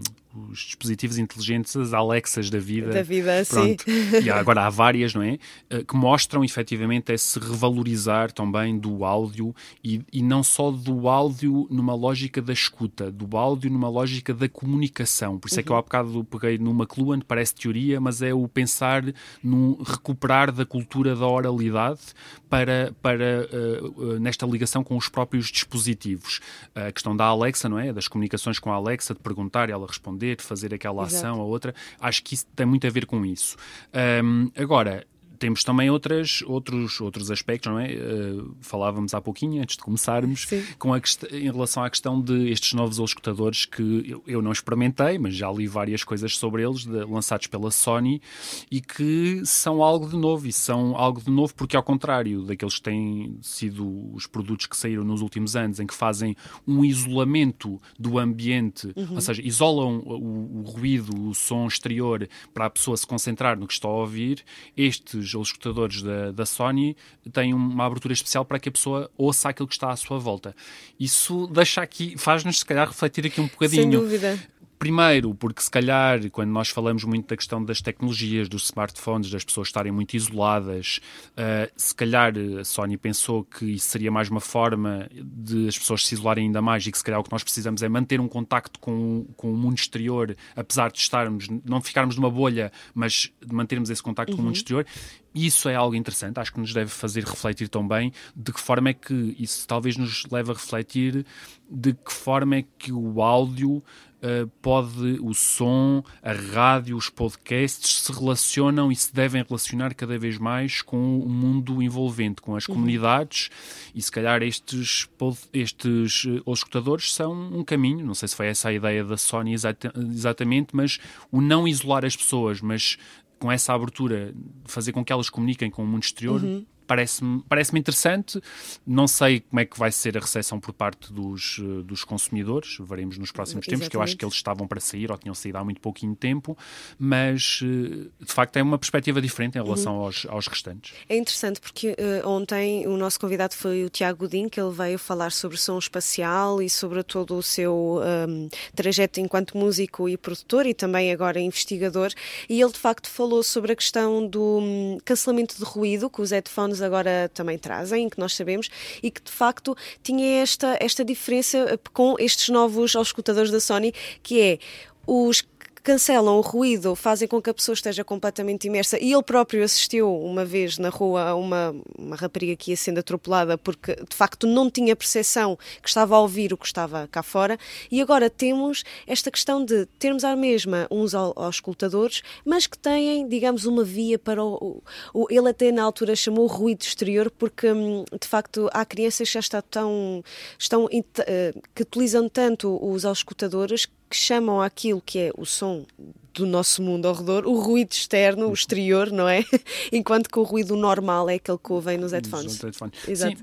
Speaker 4: os dispositivos inteligentes, as Alexas da vida.
Speaker 3: Da vida, sim.
Speaker 4: Pronto. E há- agora há várias, não é? Eh, Que mostram efetivamente esse revalorizar também do áudio e, e não só do áudio numa lógica da escuta, do áudio numa lógica da comunicação. Por isso é que eu há bocado peguei no McLuhan, parece teoria, mas é o pensar no recuperar da cultura da oralidade para, para eh, eh, nesta ligação com os próprios dispositivos. A questão da Alexa, não é? Das comunicações com a Alexa, de perguntar e ela responder, de fazer aquela
Speaker 3: Exato.
Speaker 4: ação ou outra, acho que isso tem muito a ver com isso. Ahm, agora, temos também outras, outros, outros aspectos, não é? Uh, falávamos há pouquinho, antes de começarmos,
Speaker 3: Sim.
Speaker 4: com a em relação à questão de estes novos escutadores que eu, eu não experimentei, mas já li várias coisas sobre eles, de- lançados pela Sony, e que são algo de novo, e são algo de novo porque, ao contrário daqueles que têm sido os produtos que saíram nos últimos anos, em que fazem um isolamento do ambiente, ou seja, isolam o, o ruído, o som exterior para a pessoa se concentrar no que está a ouvir, estes, os escutadores da, da Sony, têm uma abertura especial para que a pessoa ouça aquilo que está à sua volta. Isso deixa aqui, faz-nos se calhar refletir aqui um
Speaker 3: Sem
Speaker 4: bocadinho.
Speaker 3: dúvida.
Speaker 4: Primeiro, porque se calhar, quando nós falamos muito da questão das tecnologias, dos smartphones, das pessoas estarem muito isoladas, uh, se calhar a Sony pensou que isso seria mais uma forma de as pessoas se isolarem ainda mais e que se calhar o que nós precisamos é manter um contacto com, com o mundo exterior, apesar de estarmos, não ficarmos numa bolha, mas de mantermos esse contacto com o mundo exterior. Isso é algo interessante, acho que nos deve fazer refletir também de que forma é que isso talvez nos leve a refletir de que forma é que o áudio Uh, pode o som, a rádio, os podcasts se relacionam e se devem relacionar cada vez mais com o mundo envolvente, com as comunidades. E se calhar estes, pod- estes uh, os escutadores são um caminho, não sei se foi essa a ideia da Sony exata- exatamente, mas o não isolar as pessoas, mas com essa abertura, fazer com que elas comuniquem com o mundo exterior, parece-me parece interessante. Não sei como é que vai ser a recepção por parte dos, eh, dos consumidores, veremos nos próximos Exatamente. tempos, que eu acho que eles estavam para sair ou tinham saído há muito pouquinho tempo, mas eh, de facto é uma perspectiva diferente em relação uhum. aos, aos restantes.
Speaker 3: É interessante porque uh, ontem o nosso convidado foi o Tiago Godin, que ele veio falar sobre som espacial e sobre todo o seu um, trajeto enquanto músico e produtor e também agora investigador, e ele de facto falou sobre a questão do um, cancelamento de ruído que os headphones agora também trazem, que nós sabemos, e que de facto tinha esta, esta diferença eh, com estes novos auscultadores da Sony, que é os cancelam o ruído, fazem com que a pessoa esteja completamente imersa. E ele próprio assistiu uma vez na rua a uma, uma rapariga que ia sendo atropelada porque de facto não tinha percepção que estava a ouvir o que estava cá fora. E agora temos esta questão de termos à mesma uns aos escutadores, mas que têm, digamos, uma via para o, o. Ele até na altura chamou ruído exterior porque hum, de facto há crianças que já estão tão. Estão, eh, que utilizam tanto os auscultadores que chamam aquilo que é o som do nosso mundo ao redor, o ruído externo, o exterior, não é? Enquanto que o ruído normal é aquele que ouvem nos headphones.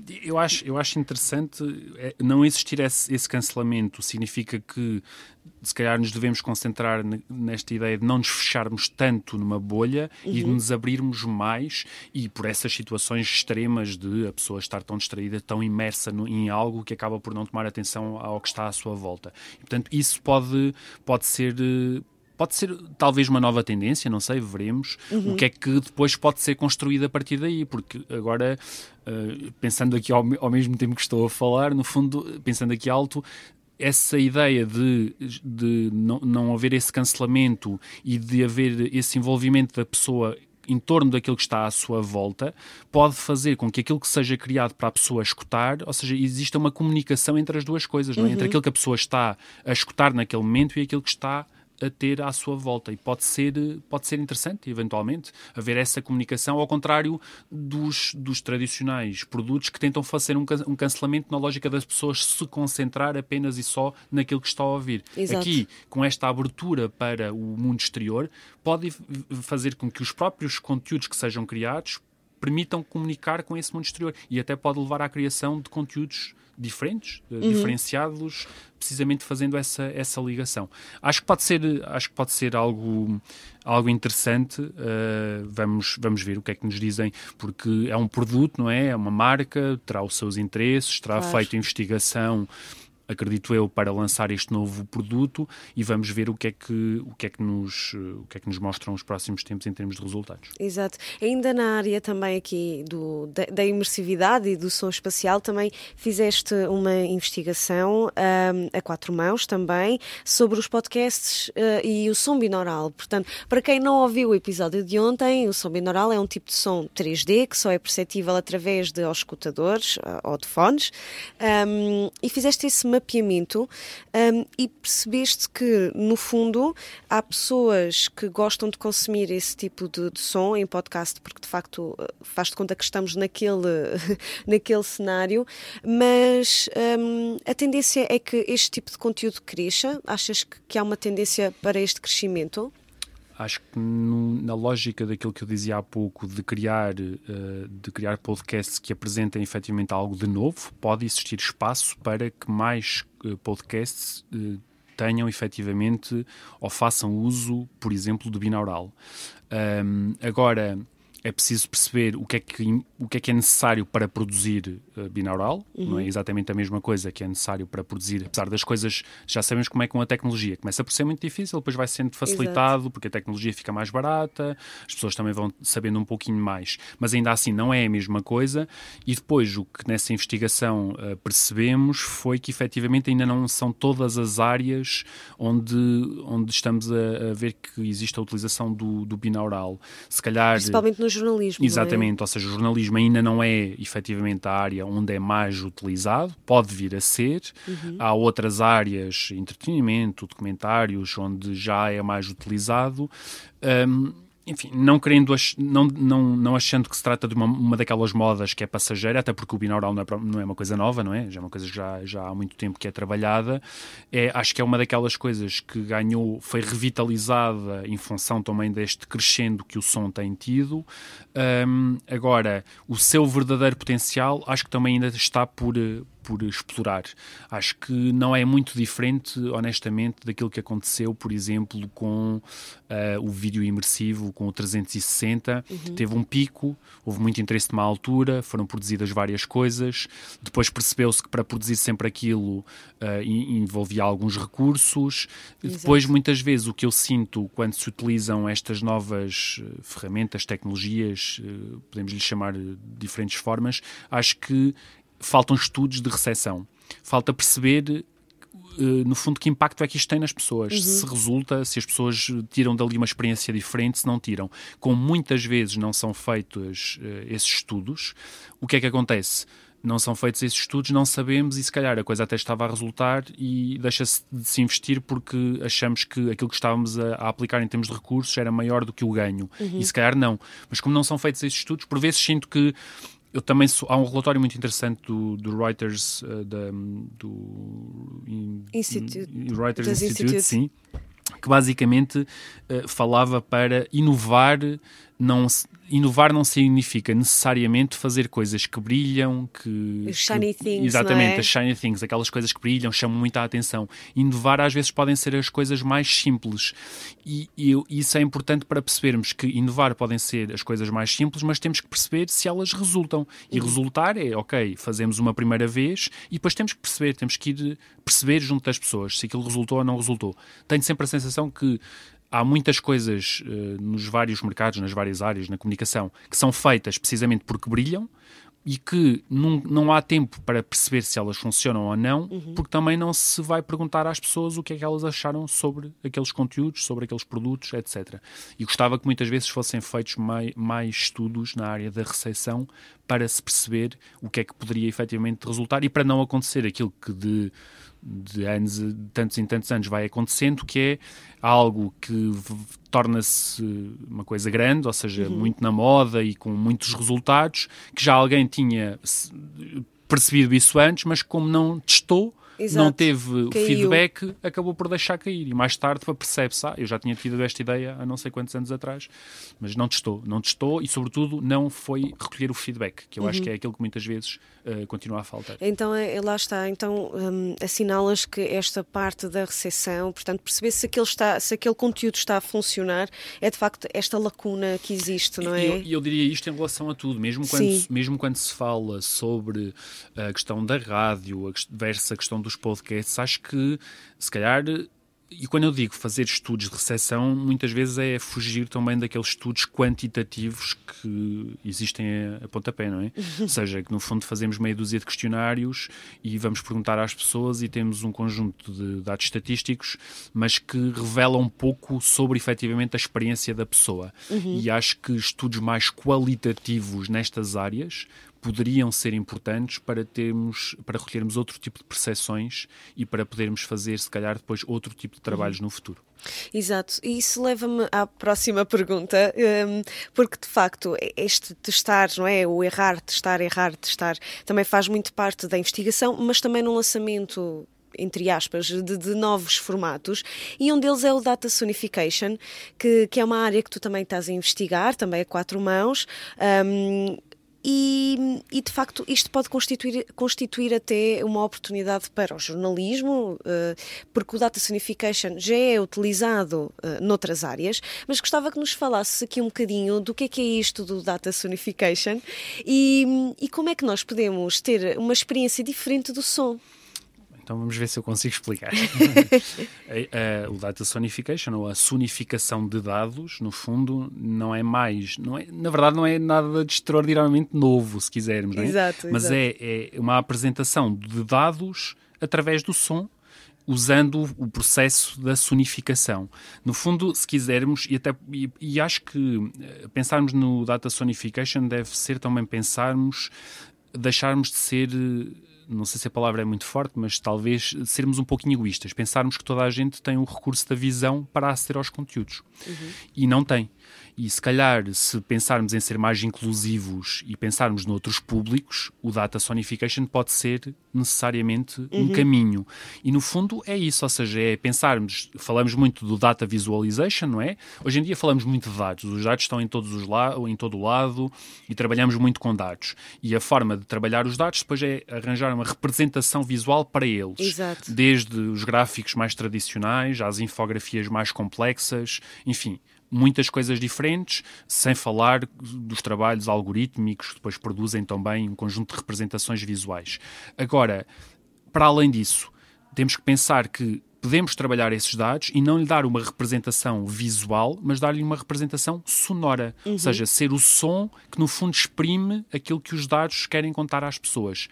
Speaker 4: Sim, eu acho, eu acho interessante é, não existir esse, esse cancelamento, significa que se calhar nos devemos concentrar nesta ideia de não nos fecharmos tanto numa bolha uhum. e de nos abrirmos mais e por essas situações extremas de a pessoa estar tão distraída, tão imersa no, em algo que acaba por não tomar atenção ao que está à sua volta. E, portanto, isso pode, pode ser pode ser talvez uma nova tendência, não sei, veremos uhum. o que é que depois pode ser construído a partir daí, porque agora, uh, pensando aqui ao, ao, mesmo tempo que estou a falar, no fundo, pensando aqui alto, essa ideia de, de não, não haver esse cancelamento e de haver esse envolvimento da pessoa em torno daquilo que está à sua volta, pode fazer com que aquilo que seja criado para a pessoa escutar, ou seja, exista uma comunicação entre as duas coisas, uhum. é? entre uhum. aquilo que a pessoa está a escutar naquele momento e aquilo que está a ter à sua volta e pode ser, pode ser interessante, eventualmente, haver essa comunicação, ao contrário dos, dos tradicionais produtos que tentam fazer um, um cancelamento na lógica das pessoas se concentrar apenas e só naquilo que está a ouvir. Exato. Aqui, com esta abertura para o mundo exterior, pode fazer com que os próprios conteúdos que sejam criados permitam comunicar com esse mundo exterior e até pode levar à criação de conteúdos diferentes, uhum. diferenciados, precisamente fazendo essa, essa ligação. Acho que pode ser, acho que pode ser algo, algo interessante. Uh, vamos, vamos ver o que é que nos dizem, porque é um produto, não é? É uma marca, terá os seus interesses, terá claro. feito investigação acredito eu, para lançar este novo produto e vamos ver o que é que, o que, é que, nos, o que, é que nos mostram os próximos tempos em termos de resultados.
Speaker 3: Exato. Ainda na área também aqui do, da, da imersividade e do som espacial, também fizeste uma investigação um, a quatro mãos também sobre os podcasts uh, e o som binaural. Portanto, para quem não ouviu o episódio de ontem, o som binaural é um tipo de som 3D que só é perceptível através de escutadores uh, ou de fones um, e fizeste esse mapeamento um, e percebeste que, no fundo, há pessoas que gostam de consumir esse tipo de, de som em podcast, porque de facto faz de conta que estamos naquele, naquele cenário, mas um, a tendência é que este tipo de conteúdo cresça? Achas que, que há uma tendência para este crescimento?
Speaker 4: Acho que no, na lógica daquilo que eu dizia há pouco de criar, uh, de criar podcasts que apresentem efetivamente algo de novo, pode existir espaço para que mais uh, podcasts uh, tenham efetivamente ou façam uso, por exemplo, do binaural. Um, agora, é preciso perceber o que é que, o que, é, que é necessário para produzir uh, binaural, uhum. não é uhum. exatamente a mesma coisa que é necessário para produzir, apesar das coisas, já sabemos como é com a tecnologia. Começa por ser muito difícil, depois vai sendo facilitado, Exato. porque a tecnologia fica mais barata, as pessoas também vão sabendo um pouquinho mais, mas ainda assim não é a mesma coisa. E depois o que nessa investigação uh, percebemos foi que efetivamente ainda não são todas as áreas onde, onde estamos a, a ver que existe a utilização do, do binaural. Se calhar.
Speaker 3: Principalmente nos jornalismo.
Speaker 4: É? Exatamente, é? ou seja, o jornalismo ainda não é efetivamente a área onde é mais utilizado, pode vir a ser. Uhum. Há outras áreas, entretenimento, documentários, onde já é mais utilizado. Um, enfim, não querendo, não, não, não achando que se trata de uma, uma daquelas modas que é passageira, até porque o binaural não é, não é uma coisa nova, não é? Já é uma coisa que já, já há muito tempo que é trabalhada. É, acho que é uma daquelas coisas que ganhou, foi revitalizada em função também deste crescendo que o som tem tido. Um, agora, o seu verdadeiro potencial acho que também ainda está por, por explorar. Acho que não é muito diferente, honestamente, daquilo que aconteceu, por exemplo, com uh, o vídeo imersivo, com o 360. Uhum. Teve um pico, houve muito interesse numa altura, foram produzidas várias coisas. Depois percebeu-se que para produzir sempre aquilo uh, envolvia alguns recursos. Exato. Depois, muitas vezes, o que eu sinto quando se utilizam estas novas uh, ferramentas, tecnologias, podemos lhe chamar de diferentes formas, acho que faltam estudos de recepção. Falta perceber eh, no fundo, que impacto é que isto tem nas pessoas. Uhum. Se resulta, se as pessoas tiram dali uma experiência diferente, se não tiram. Como muitas vezes não são feitos uh, esses estudos, o que é que acontece? Não são feitos esses estudos, não sabemos e se calhar a coisa até estava a resultar e deixa-se de se investir porque achamos que aquilo que estávamos a, a, aplicar em termos de recursos era maior do que o ganho. Uhum. E se calhar não. Mas como não são feitos esses estudos, por vezes sinto que eu também sou, há um relatório muito interessante do, do Reuters uh, da, do
Speaker 3: in, Institute,
Speaker 4: Reuters Institute, Institute, sim, que basicamente uh, falava para inovar não inovar não significa necessariamente fazer coisas que brilham, que.
Speaker 3: Shiny
Speaker 4: que,
Speaker 3: things.
Speaker 4: Exatamente,
Speaker 3: é?
Speaker 4: as shiny things, aquelas coisas que brilham, chamam muita atenção. Inovar às vezes podem ser as coisas mais simples. E, e, isso é importante para percebermos que inovar podem ser as coisas mais simples, mas temos que perceber se elas resultam. E uhum. resultar é, ok, fazemos uma primeira vez e depois temos que perceber, temos que ir perceber junto das pessoas se aquilo resultou ou não resultou. Tenho sempre a sensação que há muitas coisas uh, nos vários mercados, nas várias áreas, na comunicação, que são feitas precisamente porque brilham e que não, não há tempo para perceber se elas funcionam ou não, uhum. porque também não se vai perguntar às pessoas o que é que elas acharam sobre aqueles conteúdos, sobre aqueles produtos, etc. E gostava que muitas vezes fossem feitos mais, mais estudos na área da recepção para se perceber o que é que poderia efetivamente resultar e para não acontecer aquilo que de de anos, de tantos em tantos anos vai acontecendo, que é algo que torna-se uma coisa grande, ou seja, uhum. muito na moda e com muitos resultados, que já alguém tinha percebido isso antes, mas como não testou, Exato. não teve Caiu. feedback, acabou por deixar cair. E mais tarde percebe-se, ah, eu já tinha tido esta ideia há não sei quantos anos atrás, mas não testou. Não testou e, sobretudo, não foi recolher o feedback, que eu uhum. acho que é aquilo que muitas vezes uh, continua a faltar.
Speaker 3: Então, é, lá está. Então, um, assinalas que esta parte da recepção, portanto, perceber se aquele, está, se aquele conteúdo está a funcionar, é de facto esta lacuna que existe, não é?
Speaker 4: E eu, eu, diria isto em relação a tudo, mesmo quando, mesmo quando se fala sobre a questão da rádio, versus a questão dos podcasts, acho que se calhar e quando eu digo fazer estudos de recepção, muitas vezes é fugir também daqueles estudos quantitativos que existem a, a pontapé, não é? Ou seja, que no fundo fazemos meia dúzia de questionários e vamos perguntar às pessoas e temos um conjunto de dados estatísticos, mas que revelam um pouco sobre efetivamente a experiência da pessoa. Uhum. E acho que estudos mais qualitativos nestas áreas poderiam ser importantes para termos, para recolhermos outro tipo de percepções e para podermos fazer, se calhar, depois outro tipo de trabalhos uhum. no futuro.
Speaker 3: Exato, e isso leva-me à próxima pergunta, um, porque de facto este testar, não é? O errar, testar, errar, testar, também faz muito parte da investigação, mas também no lançamento entre aspas, de, de, novos formatos, e um deles é o Data Sonification, que, que é uma área que tu também estás a investigar, também a quatro mãos. Um, e, e, de facto isto pode constituir, constituir até uma oportunidade para o jornalismo, eh, porque o data sonification já é utilizado eh, noutras áreas, mas gostava que nos falasse aqui um bocadinho do que é que é isto do data sonification e, e como é que nós podemos ter uma experiência diferente do som.
Speaker 4: Então vamos ver se eu consigo explicar. o data sonification, ou a sonificação de dados, no fundo, não é mais, não é, na verdade, não é nada de extraordinariamente novo, se quisermos, não é?
Speaker 3: Exato,
Speaker 4: Mas
Speaker 3: exato.
Speaker 4: É, é uma apresentação de dados através do som usando o processo da sonificação. No fundo, se quisermos, e, até, e, e, acho que eh, pensarmos no data sonification deve ser também pensarmos, deixarmos de ser não sei se a palavra é muito forte, mas talvez sermos um pouquinho egoístas, pensarmos que toda a gente tem o recurso da visão para aceder aos conteúdos. Uhum. E não tem. E se calhar, se pensarmos em ser mais inclusivos e pensarmos noutros públicos, o data sonification pode ser necessariamente uhum. um caminho. E no fundo é isso, ou seja, é pensarmos, falamos muito do data visualization, não é? Hoje em dia falamos muito de dados, os dados estão em todos os em todo o lado e trabalhamos muito com dados. E a forma de trabalhar os dados depois é arranjar uma representação visual para eles.
Speaker 3: Exato.
Speaker 4: Desde os gráficos mais tradicionais às infografias mais complexas, enfim, muitas coisas diferentes, sem falar dos trabalhos algorítmicos que depois produzem também um conjunto de representações visuais. Agora, para além disso, temos que pensar que podemos trabalhar esses dados e não lhe dar uma representação visual, mas dar-lhe uma representação sonora. Uhum. Ou seja, ser o som que no fundo exprime aquilo que os dados querem contar às pessoas.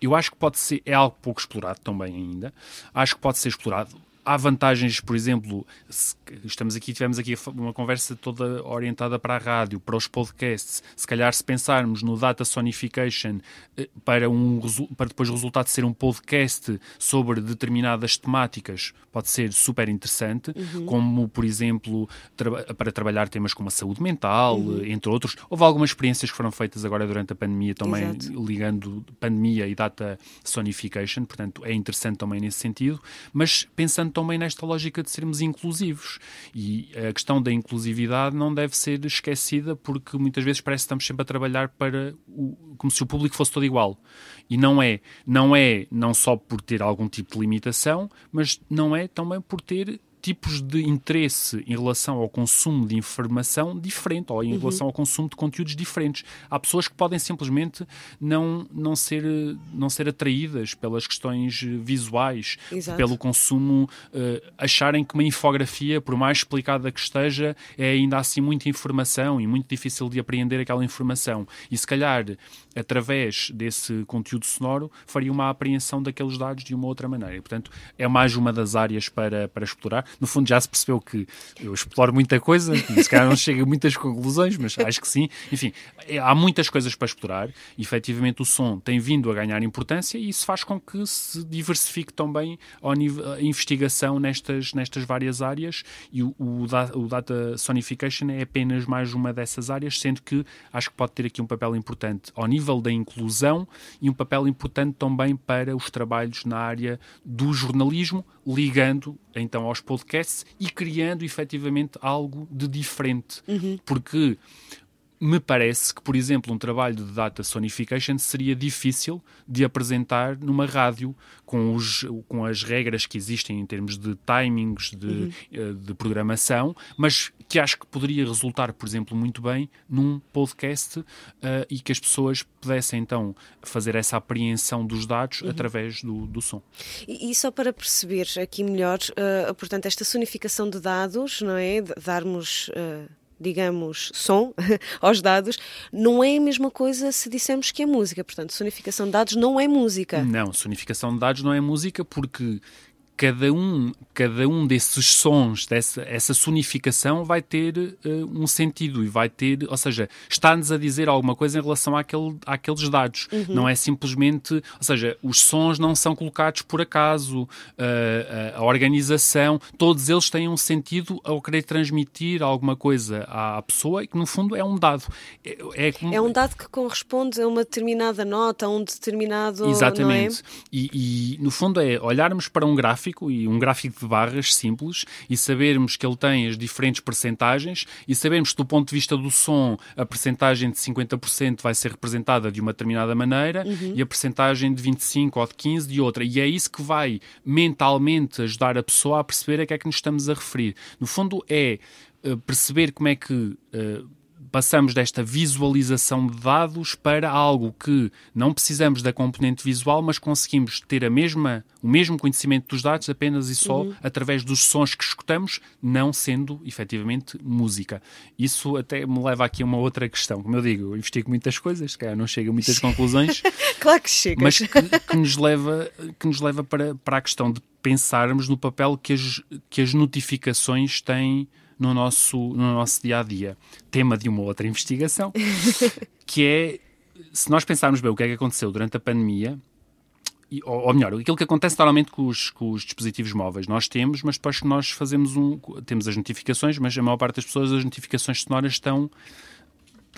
Speaker 4: Eu acho que pode ser, é algo pouco explorado também ainda. Acho que pode ser explorado há vantagens, por exemplo, estamos aqui, tivemos aqui uma conversa toda orientada para a rádio, para os podcasts. Se calhar, se pensarmos no data sonification eh, para, um, para depois o resultado ser um podcast sobre determinadas temáticas, pode ser super interessante, uhum. como, por exemplo, tra para trabalhar temas como a saúde mental, uhum. entre outros. Houve algumas experiências que foram feitas agora durante a pandemia, também Exato. ligando pandemia e data sonification, portanto, é interessante também nesse sentido, mas pensando também nesta lógica de sermos inclusivos. E a questão da inclusividade não deve ser esquecida porque muitas vezes parece que estamos sempre a trabalhar para o, como se o público fosse todo igual. E não é, não é não só por ter algum tipo de limitação, mas não é também por ter tipos de interesse em relação ao consumo de informação diferente ou em uhum. relação ao consumo de conteúdos diferentes. Há pessoas que podem simplesmente não, não, ser, não ser atraídas pelas questões visuais, Exato. pelo consumo, uh, acharem que uma infografia, por mais explicada que esteja, é ainda assim muita informação e muito difícil de apreender aquela informação. E se calhar, através desse conteúdo sonoro, faria uma apreensão daqueles dados de uma outra maneira. E, portanto, é mais uma das áreas para, para explorar no fundo já se percebeu que eu exploro muita coisa, se calhar não chego a muitas conclusões, mas acho que sim. Enfim, é, há muitas coisas para explorar e efetivamente o som tem vindo a ganhar importância e isso faz com que se diversifique também a investigação nestas, nestas várias áreas e o, o, o Data Sonification é apenas mais uma dessas áreas, sendo que acho que pode ter aqui um papel importante ao nível da inclusão e um papel importante também para os trabalhos na área do jornalismo, ligando então aos podcasts e criando efetivamente algo de diferente. Uhum. Porque me parece que, por exemplo, um trabalho de data sonification seria difícil de apresentar numa rádio com, os, com as regras que existem em termos de timings, de, uhum. Eh, de programação, mas que acho que poderia resultar, por exemplo, muito bem num podcast uh, e que as pessoas pudessem então fazer essa apreensão dos dados uhum. através do, do som.
Speaker 3: E, e, só para perceber aqui melhor, uh, portanto, esta sonificação de dados, não é? darmos. Uh digamos, som aos dados, não é a mesma coisa se dissermos que é música. Portanto, sonificação de dados não é música.
Speaker 4: Não, sonificação de dados não é música porque cada um, cada um desses sons, dessa essa sonificação vai ter uh, um sentido e vai ter, ou seja, está-nos a dizer alguma coisa em relação àquele, àqueles dados. Uhum. Não é simplesmente, ou seja, os sons não são colocados por acaso, uh, a organização, todos eles têm um sentido ao querer transmitir alguma coisa à pessoa e que no fundo é um dado.
Speaker 3: É, é, como... é um dado que corresponde a uma determinada nota, a um determinado.
Speaker 4: Exatamente.
Speaker 3: É?
Speaker 4: E, e no fundo é olharmos para um gráfico gráfico e um gráfico de barras simples e sabermos que ele tem as diferentes percentagens e sabermos que do ponto de vista do som a percentagem de 50% vai ser representada de uma determinada maneira uhum. e a percentagem de 25 ou de 15 de outra. E é isso que vai mentalmente ajudar a pessoa a perceber a que é que nos estamos a referir. No fundo é uh, perceber como é que uh, passamos desta visualização de dados para algo que não precisamos da componente visual, mas conseguimos ter a mesma, o mesmo conhecimento dos dados apenas e só uhum. através dos sons que escutamos, não sendo efetivamente música. Isso até me leva aqui a uma outra questão. Como eu digo, eu investigo muitas coisas, se calhar não chego a muitas conclusões.
Speaker 3: claro que chega.
Speaker 4: Mas que, que, nos leva, que nos leva para, para a questão de pensarmos no papel que as, que as notificações têm no nosso, no nosso dia a dia. Tema de uma outra investigação, que é se nós pensarmos bem o que é que aconteceu durante a pandemia, ou melhor, aquilo que acontece normalmente com os, com os, dispositivos móveis, nós temos, mas depois nós fazemos um. Temos as notificações, mas a maior parte das pessoas, as notificações sonoras estão.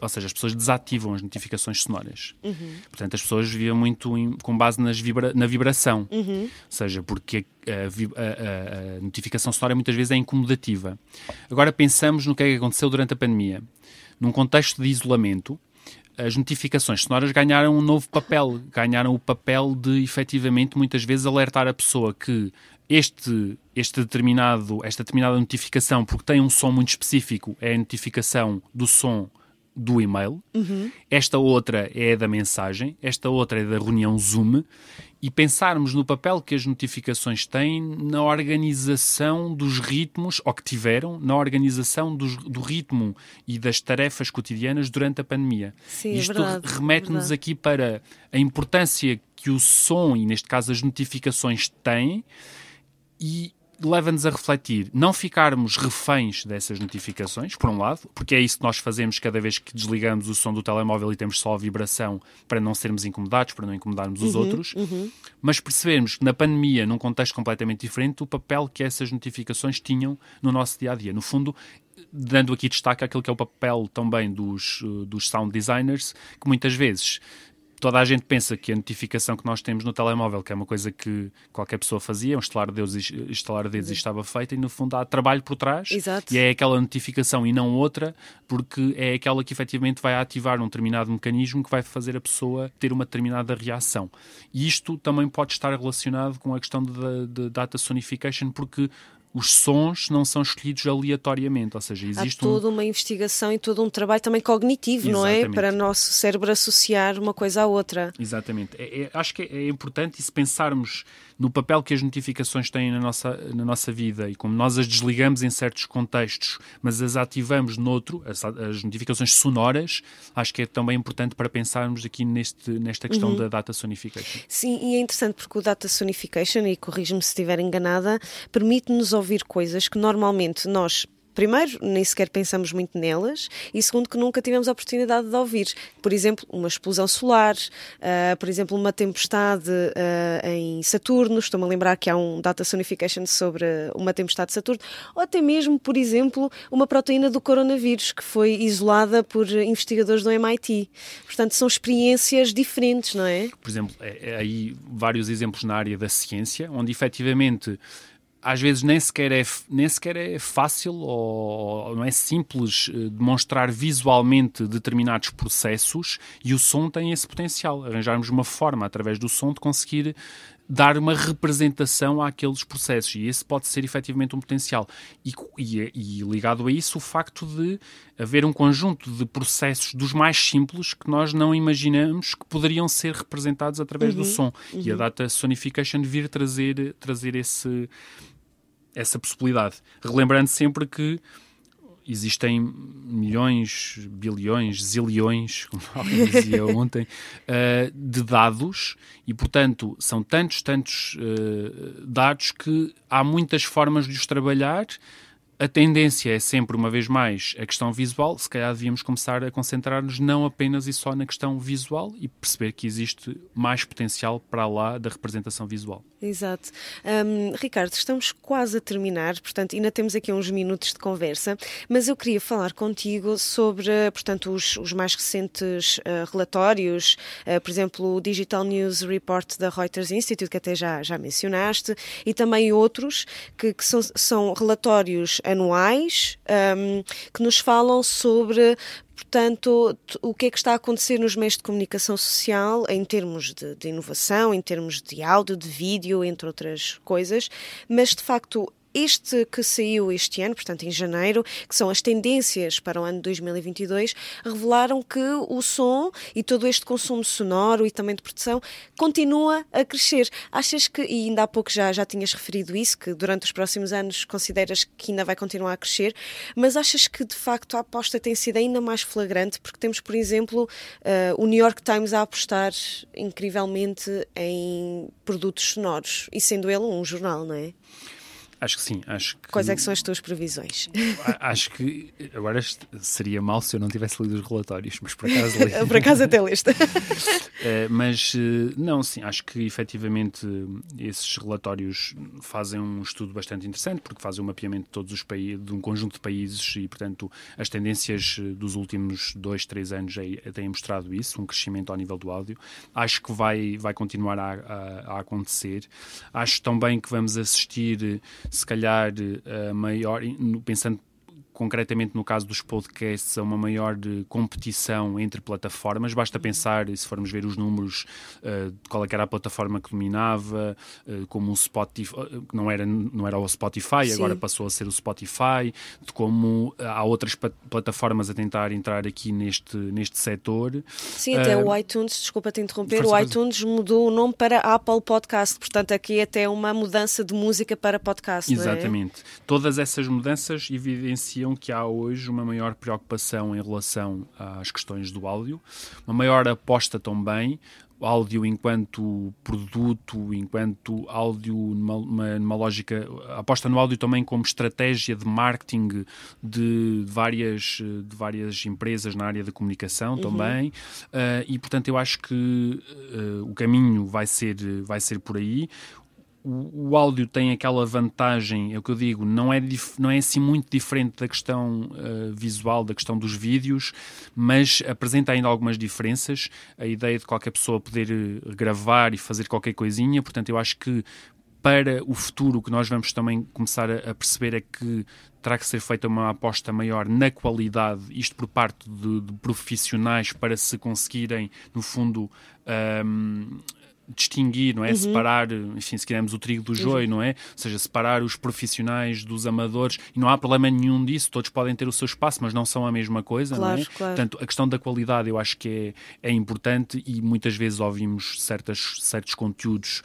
Speaker 4: Ou seja, as pessoas desativam as notificações sonoras. Uhum. Portanto, as pessoas vivem muito em, com base nas vibra, na vibração. Uhum. Ou seja, porque a, a, a, a notificação sonora muitas vezes é incomodativa. Agora pensamos no que é que aconteceu durante a pandemia. Num contexto de isolamento, as notificações sonoras ganharam um novo papel. Ganharam o papel de, efetivamente, muitas vezes alertar a pessoa que este, este determinado, esta determinada notificação, porque tem um som muito específico, é a notificação do som do e-mail, uhum. esta outra é da mensagem, esta outra é da reunião Zoom, e pensarmos no papel que as notificações têm na organização dos ritmos, ou que tiveram, na organização dos, do ritmo e das tarefas cotidianas durante a pandemia.
Speaker 3: Sim,
Speaker 4: é Isto
Speaker 3: é
Speaker 4: remete-nos aqui para a importância que o som, e neste caso as notificações, têm e leva-nos a refletir, não ficarmos reféns dessas notificações, por um lado, porque é isso que nós fazemos cada vez que desligamos o som do telemóvel e temos só a vibração para não sermos incomodados, para não incomodarmos os uhum, outros, uhum. mas percebemos que na pandemia, num contexto completamente diferente, o papel que essas notificações tinham no nosso dia a dia. No fundo, dando aqui destaque àquilo que é o papel também dos, dos sound designers, que muitas vezes toda a gente pensa que a notificação que nós temos no telemóvel, que é uma coisa que qualquer pessoa fazia, um estalar de dedos, estalar dedos e estava feita, e no fundo há trabalho por trás.
Speaker 3: Exato.
Speaker 4: E é aquela notificação e não outra, porque é aquela que efetivamente vai ativar um determinado mecanismo que vai fazer a pessoa ter uma determinada reação. E isto também pode estar relacionado com a questão de, de data sonification, porque os sons não são escolhidos aleatoriamente, ou seja, existe
Speaker 3: Há toda um... uma investigação e todo um trabalho também cognitivo, Exatamente. não é? Para o nosso cérebro associar uma coisa à outra.
Speaker 4: Exatamente. É, é, acho que é, é importante e se pensarmos no papel que as notificações têm na nossa, na nossa vida e como nós as desligamos em certos contextos, mas as ativamos noutro, as, as notificações sonoras, acho que é também importante para pensarmos aqui neste, nesta questão uhum. da data sonification.
Speaker 3: Sim, e é interessante porque o data sonification, e corrijo-me se estiver enganada, permite-nos ouvir coisas que normalmente nós primeiro, nem sequer pensamos muito nelas, e segundo, que nunca tivemos a oportunidade de ouvir. Por exemplo, uma explosão solar, uh, por exemplo, uma tempestade uh, em Saturno, estou-me a lembrar que há um data sonification sobre uma tempestade de Saturno, ou até mesmo, por exemplo, uma proteína do coronavírus que foi isolada por investigadores do MIT. Portanto, são experiências diferentes, não é?
Speaker 4: Por exemplo, é, é aí vários exemplos na área da ciência, onde efetivamente às vezes nem sequer é, nem sequer é fácil ou, não é simples eh, demonstrar visualmente determinados processos e o som tem esse potencial. Arranjarmos uma forma, através do som, de conseguir dar uma representação àqueles processos e esse pode ser efetivamente um potencial. E, e, e, ligado a isso, o facto de haver um conjunto de processos dos mais simples que nós não imaginamos que poderiam ser representados através uhum, do som. Uhum. E a data sonification vir trazer, trazer esse, essa possibilidade. Relembrando sempre que existem milhões, bilhões, zilhões, como alguém dizia ontem, uh, de dados e, portanto, são tantos, tantos uh, dados que há muitas formas de os trabalhar a tendência é sempre, uma vez mais, a questão visual. Se calhar devíamos começar a concentrar-nos não apenas e só na questão visual e perceber que existe mais potencial para lá da representação visual.
Speaker 3: Exato. Um, Ricardo, estamos quase a terminar, portanto, ainda temos aqui uns minutos de conversa, mas eu queria falar contigo sobre, portanto, os, os mais recentes uh, relatórios, uh, por exemplo, o Digital News Report da Reuters Institute, que até já, já mencionaste, e também outros que, que são, são relatórios anuais um, que nos falam sobre portanto, o que é que está a acontecer nos meios de comunicação social em termos de, de, inovação, em termos de áudio, de vídeo, entre outras coisas, mas de facto este que saiu este ano, portanto em janeiro, que são as tendências para o ano 2022, revelaram que o som e todo este consumo sonoro e também de produção continua a crescer. Achas que, e ainda há pouco já, já tinhas referido isso, que durante os próximos anos consideras que ainda vai continuar a crescer, mas achas que de facto a aposta tem sido ainda mais flagrante? Porque temos, por exemplo, uh, o New York Times a apostar incrivelmente em produtos sonoros, e sendo ele um jornal, não é?
Speaker 4: Acho que sim. Acho que,
Speaker 3: Quais é que são as tuas previsões?
Speaker 4: Acho que agora seria mal se eu não tivesse lido os relatórios, mas por acaso li.
Speaker 3: por acaso até leste.
Speaker 4: uh, mas uh, não, sim, acho que efetivamente esses relatórios fazem um estudo bastante interessante porque fazem um mapeamento de todos os países, de um conjunto de países e, portanto, as tendências dos últimos dois, três anos têm mostrado isso, um crescimento ao nível do áudio. Acho que vai, vai continuar a, a, a acontecer. Acho também que vamos assistir se calhar a maior, pensando concretamente no caso dos podcasts, a uma maior de competição entre plataformas. Basta pensar, se formos ver os números, uh, de qual é era a plataforma que dominava, uh, como o Spotify, uh, não era, não era o Spotify, Sim. agora passou a ser o Spotify, de como há outras plataformas a tentar entrar aqui neste, neste setor.
Speaker 3: Sim, até o iTunes, desculpa te interromper, o iTunes mudou o nome para Apple Podcast, portanto aqui é até uma mudança de música para podcast.
Speaker 4: Exatamente.
Speaker 3: É?
Speaker 4: Todas essas mudanças evidenciam que há hoje uma maior preocupação em relação às questões do áudio, uma maior aposta também áudio enquanto produto, enquanto áudio numa, numa, lógica, aposta no áudio também como estratégia de marketing de várias, de várias empresas na área da comunicação uhum. também, uh, e portanto eu acho que uh, o caminho vai ser, vai ser por aí o, o, áudio tem aquela vantagem, é o que eu digo, não é, não é assim muito diferente da questão uh, visual, da questão dos vídeos, mas apresenta ainda algumas diferenças. A ideia de qualquer pessoa poder uh, gravar e fazer qualquer coisinha, portanto, eu acho que para o futuro, o que nós vamos também começar a, perceber é que terá que ser feita uma aposta maior na qualidade, isto por parte de, de profissionais, para se conseguirem, no fundo, um, distinguir, não é? Uhum. Separar, enfim, se quisermos o trigo do joio, uhum. não é? Ou seja, separar os profissionais dos amadores e não há problema nenhum disso, todos podem ter o seu espaço, mas não são a mesma coisa,
Speaker 3: claro,
Speaker 4: não é?
Speaker 3: Claro.
Speaker 4: Portanto, a questão da qualidade eu acho que é, é importante e muitas vezes ouvimos certas, certos conteúdos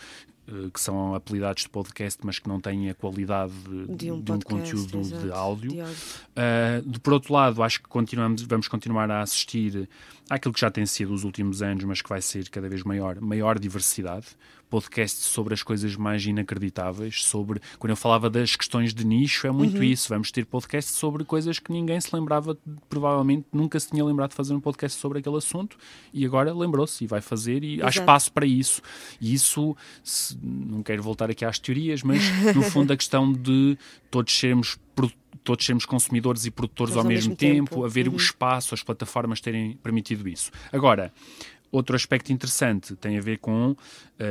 Speaker 4: que são apelidados de podcast, mas que não têm a qualidade de um, de um conteúdo exato, de áudio. De áudio. Uh, de, por outro lado, acho que continuamos, vamos continuar a assistir àquilo que já tem sido os últimos anos, mas que vai ser cada vez maior, maior diversidade. Podcasts sobre as coisas mais inacreditáveis, sobre quando eu falava das questões de nicho, é muito uhum. isso. Vamos ter podcasts sobre coisas que ninguém se lembrava, provavelmente nunca se tinha lembrado de fazer um podcast sobre aquele assunto e agora lembrou-se e vai fazer e Exato. há espaço para isso. E isso, se, não quero voltar aqui às teorias, mas no fundo a questão de todos sermos produtores todos sermos consumidores e produtores ao, ao, mesmo, mesmo tempo, tempo, haver uhum. o espaço, as plataformas terem permitido isso. Agora, Outro aspecto interessante tem a ver com uh,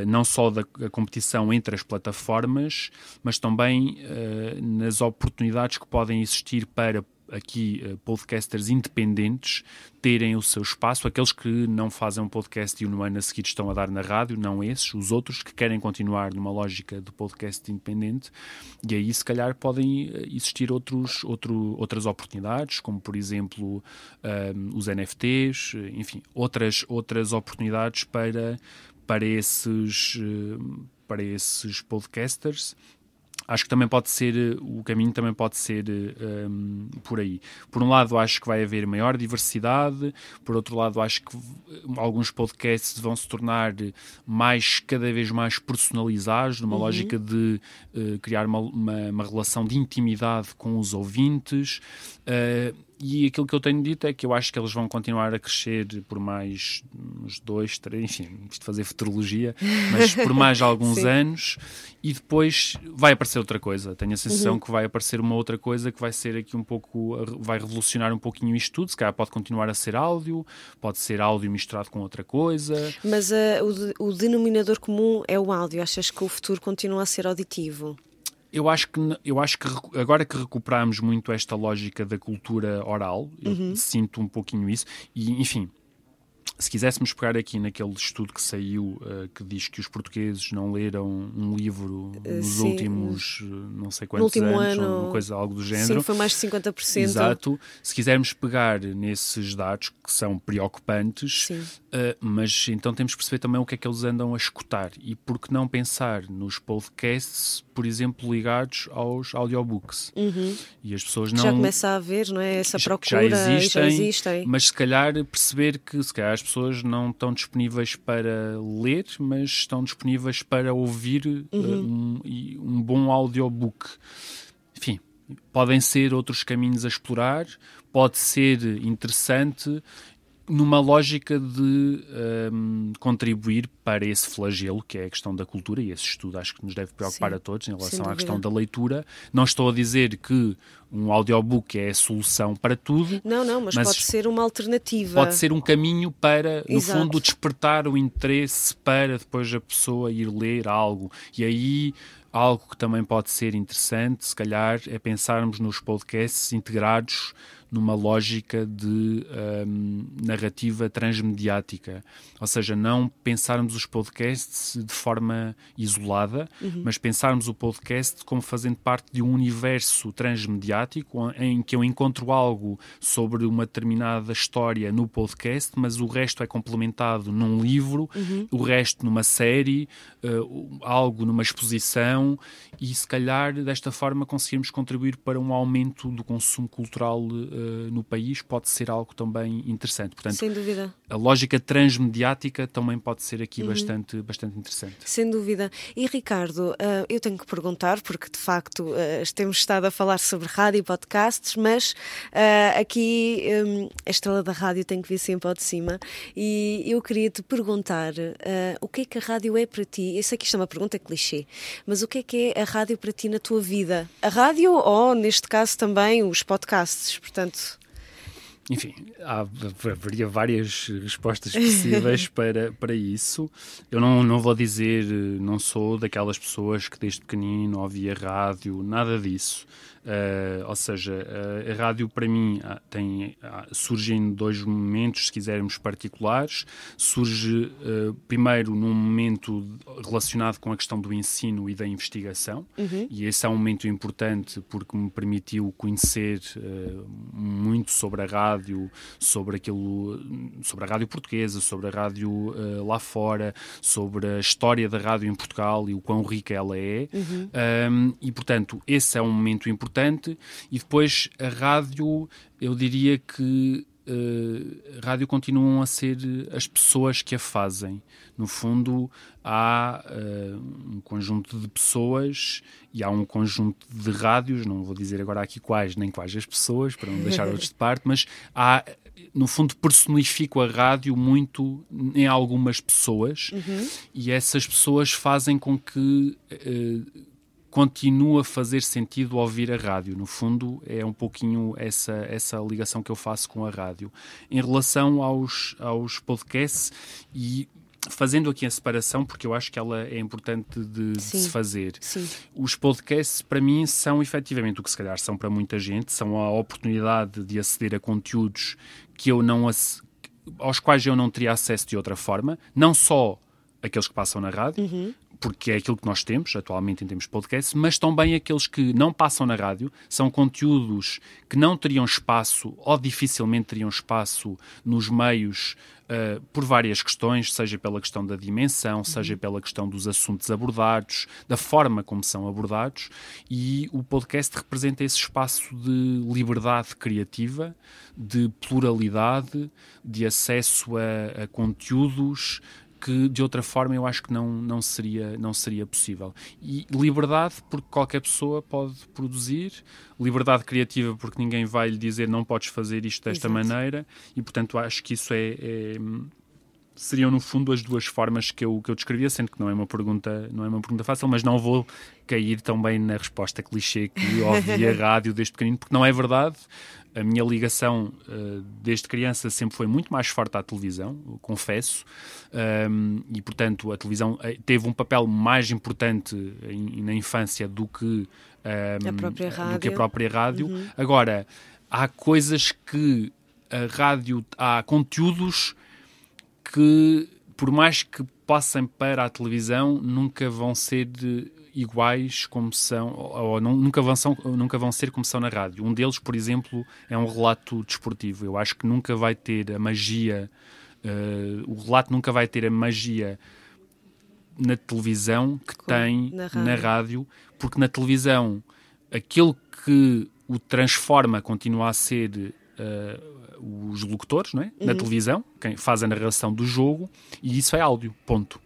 Speaker 4: não só da competição entre as plataformas, mas também uh, nas oportunidades que podem existir para aqui uh, podcasters independentes terem o seu espaço, aqueles que não fazem um podcast e no ano a seguir estão a dar na rádio, não esses, os outros que querem continuar numa lógica de podcast independente, e aí se calhar podem eh, existir outros, outro, outras oportunidades, como por exemplo um, eh, os NFTs, enfim, outras, outras oportunidades para, para, esses, para esses podcasters acho que também pode ser, eh, o caminho também pode ser um, ehm, por aí. Por um lado, acho que vai haver maior diversidade, por outro lado, acho que alguns podcasts vão se tornar mais, cada vez mais personalizados, numa uhum. lógica de uh, criar uma, uma, uma, relação de intimidade com os ouvintes. Uh, e aquilo que eu tenho dito é que eu acho que eles vão continuar a crescer por mais uns dois, três, enfim, isto fazer futurologia, mas por mais alguns anos e depois vai aparecer outra coisa. Tenho a sensação uhum. que vai aparecer uma outra coisa que vai ser aqui um pouco, vai revolucionar um pouquinho isto tudo. Se calhar pode continuar a ser áudio, pode ser áudio misturado com outra coisa.
Speaker 3: Mas uh, o, de, o denominador comum é o áudio. Achas que o futuro continua a ser auditivo?
Speaker 4: Eu acho que eu acho que agora que recuperamos muito esta lógica da cultura oral, uhum. eu sinto um pouquinho isso e enfim, se quiséssemos pegar aqui naquele estudo que saiu uh, que diz que os portugueses não leram um livro eh, nos Sim. últimos uh, não sei quantos anos, ano, coisa, algo do género.
Speaker 3: Sim, foi mais de 50%.
Speaker 4: Exato. Se quisermos pegar nesses dados que são preocupantes, uh, mas então temos que perceber também o que é que eles andam a escutar e por que não pensar nos podcasts, por exemplo, ligados aos audiobooks.
Speaker 3: Uhum.
Speaker 4: E as pessoas não...
Speaker 3: Já começa a haver, não é? Essa procura
Speaker 4: já existem,
Speaker 3: já existem.
Speaker 4: mas se calhar perceber que se calhar as pessoas não estão disponíveis para ler, mas estão disponíveis para ouvir uhum. uh, um, um bom audiobook. Enfim, podem ser outros caminhos a explorar, pode ser interessante numa lógica de um, contribuir para esse flagelo que é a questão da cultura e esse estudo acho que nos deve preocupar Sim, a todos em relação à questão da leitura. Não estou a dizer que um audiobook é a solução para tudo.
Speaker 3: Não, não, mas, mas pode ser uma alternativa.
Speaker 4: Pode ser um caminho para, no Exato. fundo, despertar o interesse para depois a pessoa ir ler algo. E aí algo que também pode ser interessante, se calhar, é pensarmos nos podcasts integrados numa lógica de um, narrativa transmediática, ou seja, não pensarmos os podcasts de forma isolada, uhum. mas pensarmos o podcast como fazendo parte de um universo transmediático em que eu encontro algo sobre uma determinada história no podcast, mas o resto é complementado num livro, uhum. o resto numa série, uh, algo numa exposição e se calhar desta forma conseguirmos contribuir para um aumento do consumo cultural uh, no país pode ser algo também interessante.
Speaker 3: Portanto, Sem dúvida.
Speaker 4: A lógica transmediática também pode ser aqui uhum. bastante, bastante interessante.
Speaker 3: Sem dúvida. E Ricardo, uh, eu tenho que perguntar, porque de facto uh, temos estado a falar sobre rádio e podcasts, mas aqui a estrela da rádio tem que vir sempre ao de cima e eu queria te perguntar o que é que a rádio é para ti? Eu sei que isto é uma pergunta clichê, mas o que é que é a rádio para ti na tua vida? A rádio ou, neste caso, também os podcasts? Portanto,
Speaker 4: enfim, há, haveria várias respostas possíveis para, para isso. Eu não, não vou dizer, não sou daquelas pessoas que desde pequenino ouvia rádio, nada disso. Uh, ou seja, uh, a rádio para mim uh, tem, surge em dois momentos, se quisermos, particulares. Surge primeiro num momento relacionado com a questão do ensino e da investigação, uhum. e esse é um momento importante porque me permitiu conhecer muito sobre a rádio, sobre aquilo, sobre a rádio portuguesa, sobre a rádio lá fora, sobre a história da rádio em Portugal e o quão rica ela é. Uhum. Um, e portanto, esse é um momento importante importante. E depois a rádio, eu diria que uh, a rádio continuam a ser as pessoas que a fazem. No fundo, há uh, um conjunto de pessoas e há um conjunto de rádios, não vou dizer agora aqui quais nem quais as pessoas, para não deixar outros de parte, mas há, no fundo, personifico a rádio muito em algumas pessoas uhum. e essas pessoas fazem com que. Uh, continua a fazer sentido ouvir a rádio. No fundo, é um pouquinho essa, essa ligação que eu faço com a rádio. Em relação aos, aos podcasts, e fazendo aqui a separação, porque eu acho que ela é importante de, de se fazer.
Speaker 3: Sim.
Speaker 4: Os podcasts, para mim, são efetivamente o que se calhar são para muita gente, são a oportunidade de aceder a conteúdos que eu não aos quais eu não teria acesso de outra forma, não só aqueles que passam na rádio, uhum porque é aquilo que nós temos atualmente em termos de podcast, mas também aqueles que não passam na rádio, são conteúdos que não teriam espaço ou dificilmente teriam espaço nos meios uh, por várias questões, seja pela questão da dimensão, uhum. seja pela questão dos assuntos abordados, da forma como são abordados, e o podcast representa esse espaço de liberdade criativa, de pluralidade, de acesso a, a conteúdos que de outra forma eu acho que não, não, seria, não seria possível. E liberdade, porque qualquer pessoa pode produzir, liberdade criativa, porque ninguém vai lhe dizer não podes fazer isto desta Exato. maneira, e portanto acho que isso é, é seriam no fundo as duas formas que eu, que eu descrevia, sendo que não é uma pergunta não é uma pergunta fácil, mas não vou cair tão bem na resposta clichê que ouvi a rádio desde pequenino, porque não é verdade a minha ligação uh, desde criança sempre foi muito mais forte à televisão, confesso, um, e portanto a televisão eh, teve um papel mais importante em, na infância do que, um,
Speaker 3: a, própria
Speaker 4: do que a própria rádio. Uhum. Agora, há coisas que a rádio, há conteúdos que, por mais que passem para a televisão, nunca vão ser iguais como são, ou, ou nunca, vão são, nunca vão ser como são na rádio. Um deles, por exemplo, é um relato desportivo. Eu acho que nunca vai ter a magia, uh, o relato nunca vai ter a magia na televisão que Como tem na rádio. na rádio, porque na televisão aquilo que o transforma continua a ser uh, os locutores não é? Uhum. na televisão, quem faz a narração do jogo, e isso é áudio, ponto.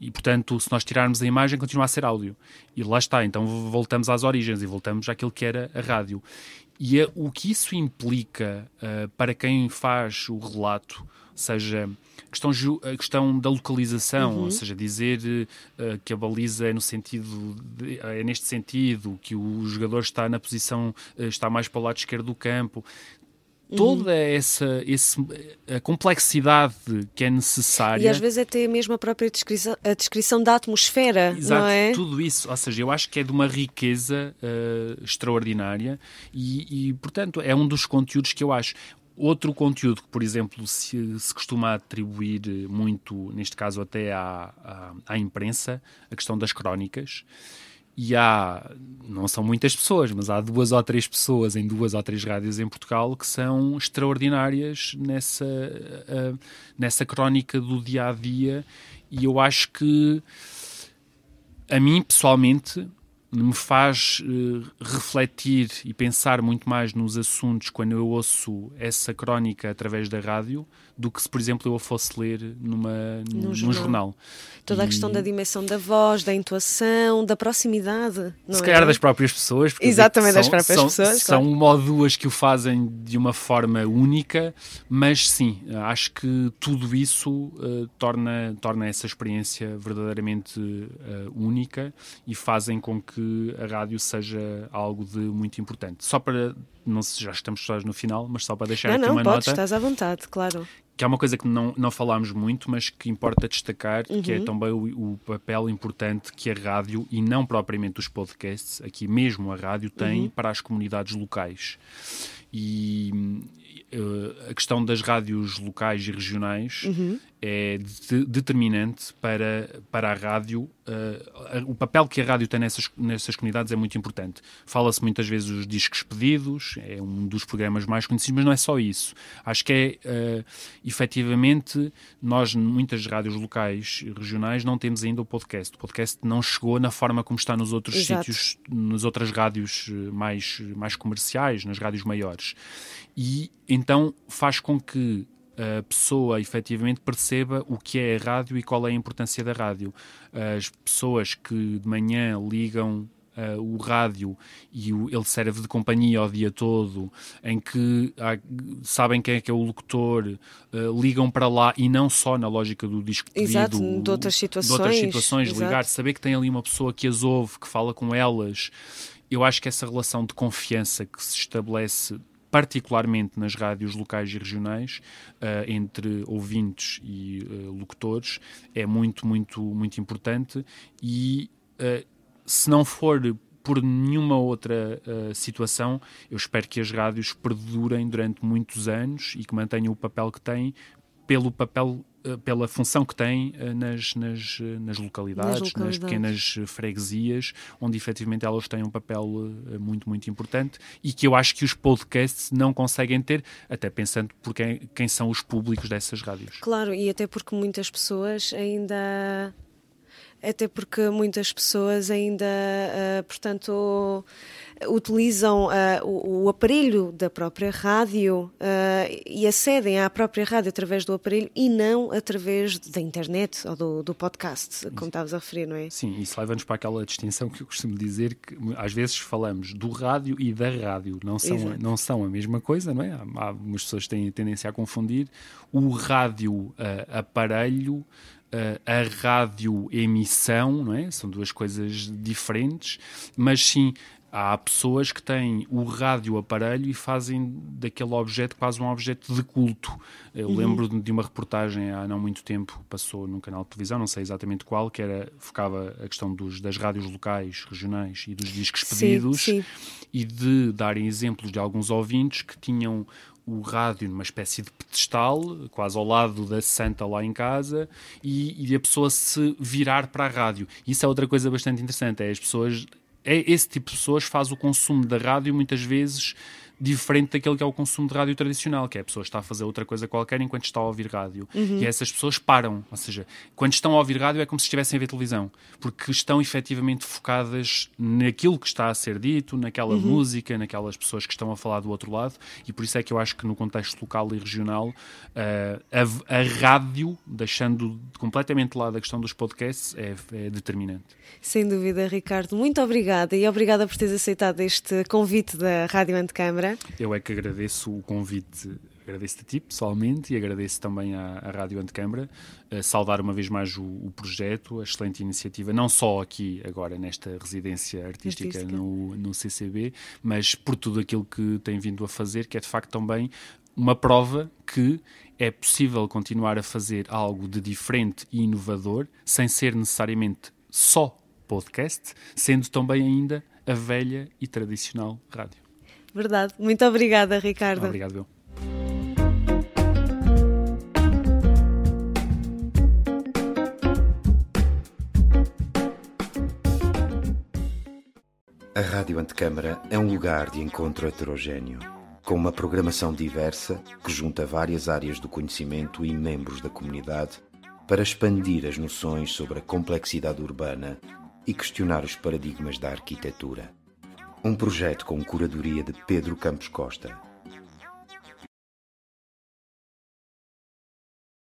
Speaker 4: E, portanto, se nós tirarmos a imagem, continua a ser áudio. E lá está, então voltamos às origens e voltamos àquilo que era a rádio. E é, o que isso implica uh, para quem faz o relato, seja questão, a questão da localização, uhum. ou seja, dizer uh, que a baliza é no sentido de, é neste sentido, que o jogador está na posição, uh, está mais para o lado esquerdo do campo, toda uhum. essa esse, a complexidade que é necessária.
Speaker 3: E às vezes até mesmo a própria descrição, a descrição da atmosfera,
Speaker 4: Exato,
Speaker 3: não é?
Speaker 4: tudo isso. Ou seja, eu acho que é de uma riqueza uh, extraordinária e, e, portanto, é um dos conteúdos que eu acho. Outro conteúdo que, por exemplo, se, se costuma atribuir muito, neste caso até à, à, à imprensa, a questão das crónicas e há, não são muitas pessoas, mas há duas ou três pessoas em duas ou três rádios em Portugal que são extraordinárias nessa, uh, nessa crónica do dia a dia. E eu acho que a mim, pessoalmente, me faz uh, refletir e pensar muito mais nos assuntos quando eu ouço essa crónica através da rádio do que se, por exemplo, eu a fosse ler numa, num, num jornal. jornal.
Speaker 3: Toda e... a questão da dimensão da voz, da intuação, da proximidade.
Speaker 4: se é? calhar das próprias pessoas.
Speaker 3: Exatamente, das próprias
Speaker 4: são,
Speaker 3: pessoas.
Speaker 4: São claro. uma ou duas que o fazem de uma forma única, mas sim, acho que tudo isso uh, torna, torna essa experiência verdadeiramente uh, única e fazem com que a rádio seja algo de muito importante. Só para não sei, já estamos só no final, mas só para deixar
Speaker 3: não,
Speaker 4: aqui
Speaker 3: não,
Speaker 4: uma
Speaker 3: podes,
Speaker 4: nota.
Speaker 3: estás à vontade, claro.
Speaker 4: Que é uma coisa que não, não falámos muito, mas que importa destacar, uhum. que é uhum. também o, o, papel importante que a rádio, e não propriamente os podcasts, aqui mesmo a rádio, tem uhum. para as comunidades locais. E uh, a questão das rádios locais e regionais uhum. É de, determinante para, para a rádio. Uh, o papel que a rádio tem nessas, nessas comunidades é muito importante. Fala-se muitas vezes os discos pedidos, é um dos programas mais conhecidos, mas não é só isso. Acho que é, uh, efetivamente, nós, muitas rádios locais e regionais, não temos ainda o podcast. O podcast não chegou na forma como está nos outros Exato. sítios, nas outras rádios mais, mais comerciais, nas rádios maiores e então faz com que a pessoa efetivamente perceba o que é a rádio e qual é a importância da rádio. As pessoas que de manhã ligam Uh, o rádio e o, ele serve de companhia o dia todo, em que há, sabem quem é que é o locutor, uh, ligam para lá e não só na lógica do disco pedido,
Speaker 3: Exato, de outras situações,
Speaker 4: de outras situações ligar, saber que tem ali uma pessoa que as ouve, que fala com elas eu acho que essa relação de confiança que se estabelece particularmente nas rádios locais e regionais, uh, entre ouvintes e uh, locutores, é muito, muito, muito importante. E uh, se não for por nenhuma outra situação, eu espero que as rádios perdurem durante muitos anos e que mantenham o papel que têm, pelo papel pela função que tem eh, nas, nas, eh, nas, localidades, nas, localidades, nas pequenas freguesias, onde efetivamente elas têm um papel muito, muito importante e que eu acho que os podcasts não conseguem ter, até pensando por quem, quem são os públicos dessas rádios.
Speaker 3: Claro, e até porque muitas pessoas ainda. Até porque muitas pessoas ainda, uh, portanto utilizam uh, o, o, aparelho da própria rádio uh, e acedem à própria rádio através do aparelho e não através da internet ou do, do podcast, como estavas a referir, não é?
Speaker 4: Sim, isso leva-nos para aquela distinção que eu costumo dizer que às vezes falamos do rádio e da rádio, não são, não são a mesma coisa, não é? Há, há algumas pessoas têm tendência a confundir o rádio uh, aparelho a rádio emissão, não é? São duas coisas diferentes, mas sim Há pessoas que têm o rádio aparelho e fazem daquele objeto quase um objeto de culto. Eu uhum. lembro de uma reportagem há não muito tempo, passou num canal de televisão, não sei exatamente qual, que era focava a questão dos, das rádios locais, regionais e dos discos pedidos sim, sim. e de darem exemplos de alguns ouvintes que tinham o rádio numa espécie de pedestal, quase ao lado da santa lá em casa, e, e a pessoa se virar para a rádio. Isso é outra coisa bastante interessante, é as pessoas é esse tipo de pessoas faz o consumo da rádio muitas vezes diferente daquele que é o consumo de rádio tradicional, que é a pessoa está a fazer outra coisa qualquer enquanto está a ouvir rádio. Uhum. E essas pessoas param, ou seja, quando estão a ouvir rádio é como se estivessem a ver televisão, porque estão efetivamente focadas naquilo que está a ser dito, naquela uhum. música, naquelas pessoas que estão a falar do outro lado, e por isso é que eu acho que no contexto local e regional uh, a, a, rádio, deixando completamente de lado a questão dos podcasts, é, é determinante.
Speaker 3: Sem dúvida, Ricardo. Muito obrigada e obrigada por teres aceitado este convite da Rádio Antecâmara.
Speaker 4: Eu é que agradeço o convite agradeço-te a ti pessoalmente e agradeço também à, à Rádio Antecâmara. Uh, saudar uma vez mais o, o, projeto, a excelente iniciativa, não só aqui agora nesta residência artística, artística. No, no CCB, mas por tudo aquilo que tem vindo a fazer, que é de facto também uma prova que é possível continuar a fazer algo de diferente e inovador sem ser necessariamente só podcast, sendo também ainda a velha e tradicional rádio.
Speaker 3: Verdade. Muito obrigada, Ricardo.
Speaker 4: Obrigado, eu.
Speaker 5: A Rádio Antecâmara é um lugar de encontro heterogêneo, com uma programação diversa que junta várias áreas do conhecimento e membros da comunidade para expandir as noções sobre a complexidade urbana e questionar os paradigmas da arquitetura. Um projeto com curadoria de Pedro Campos Costa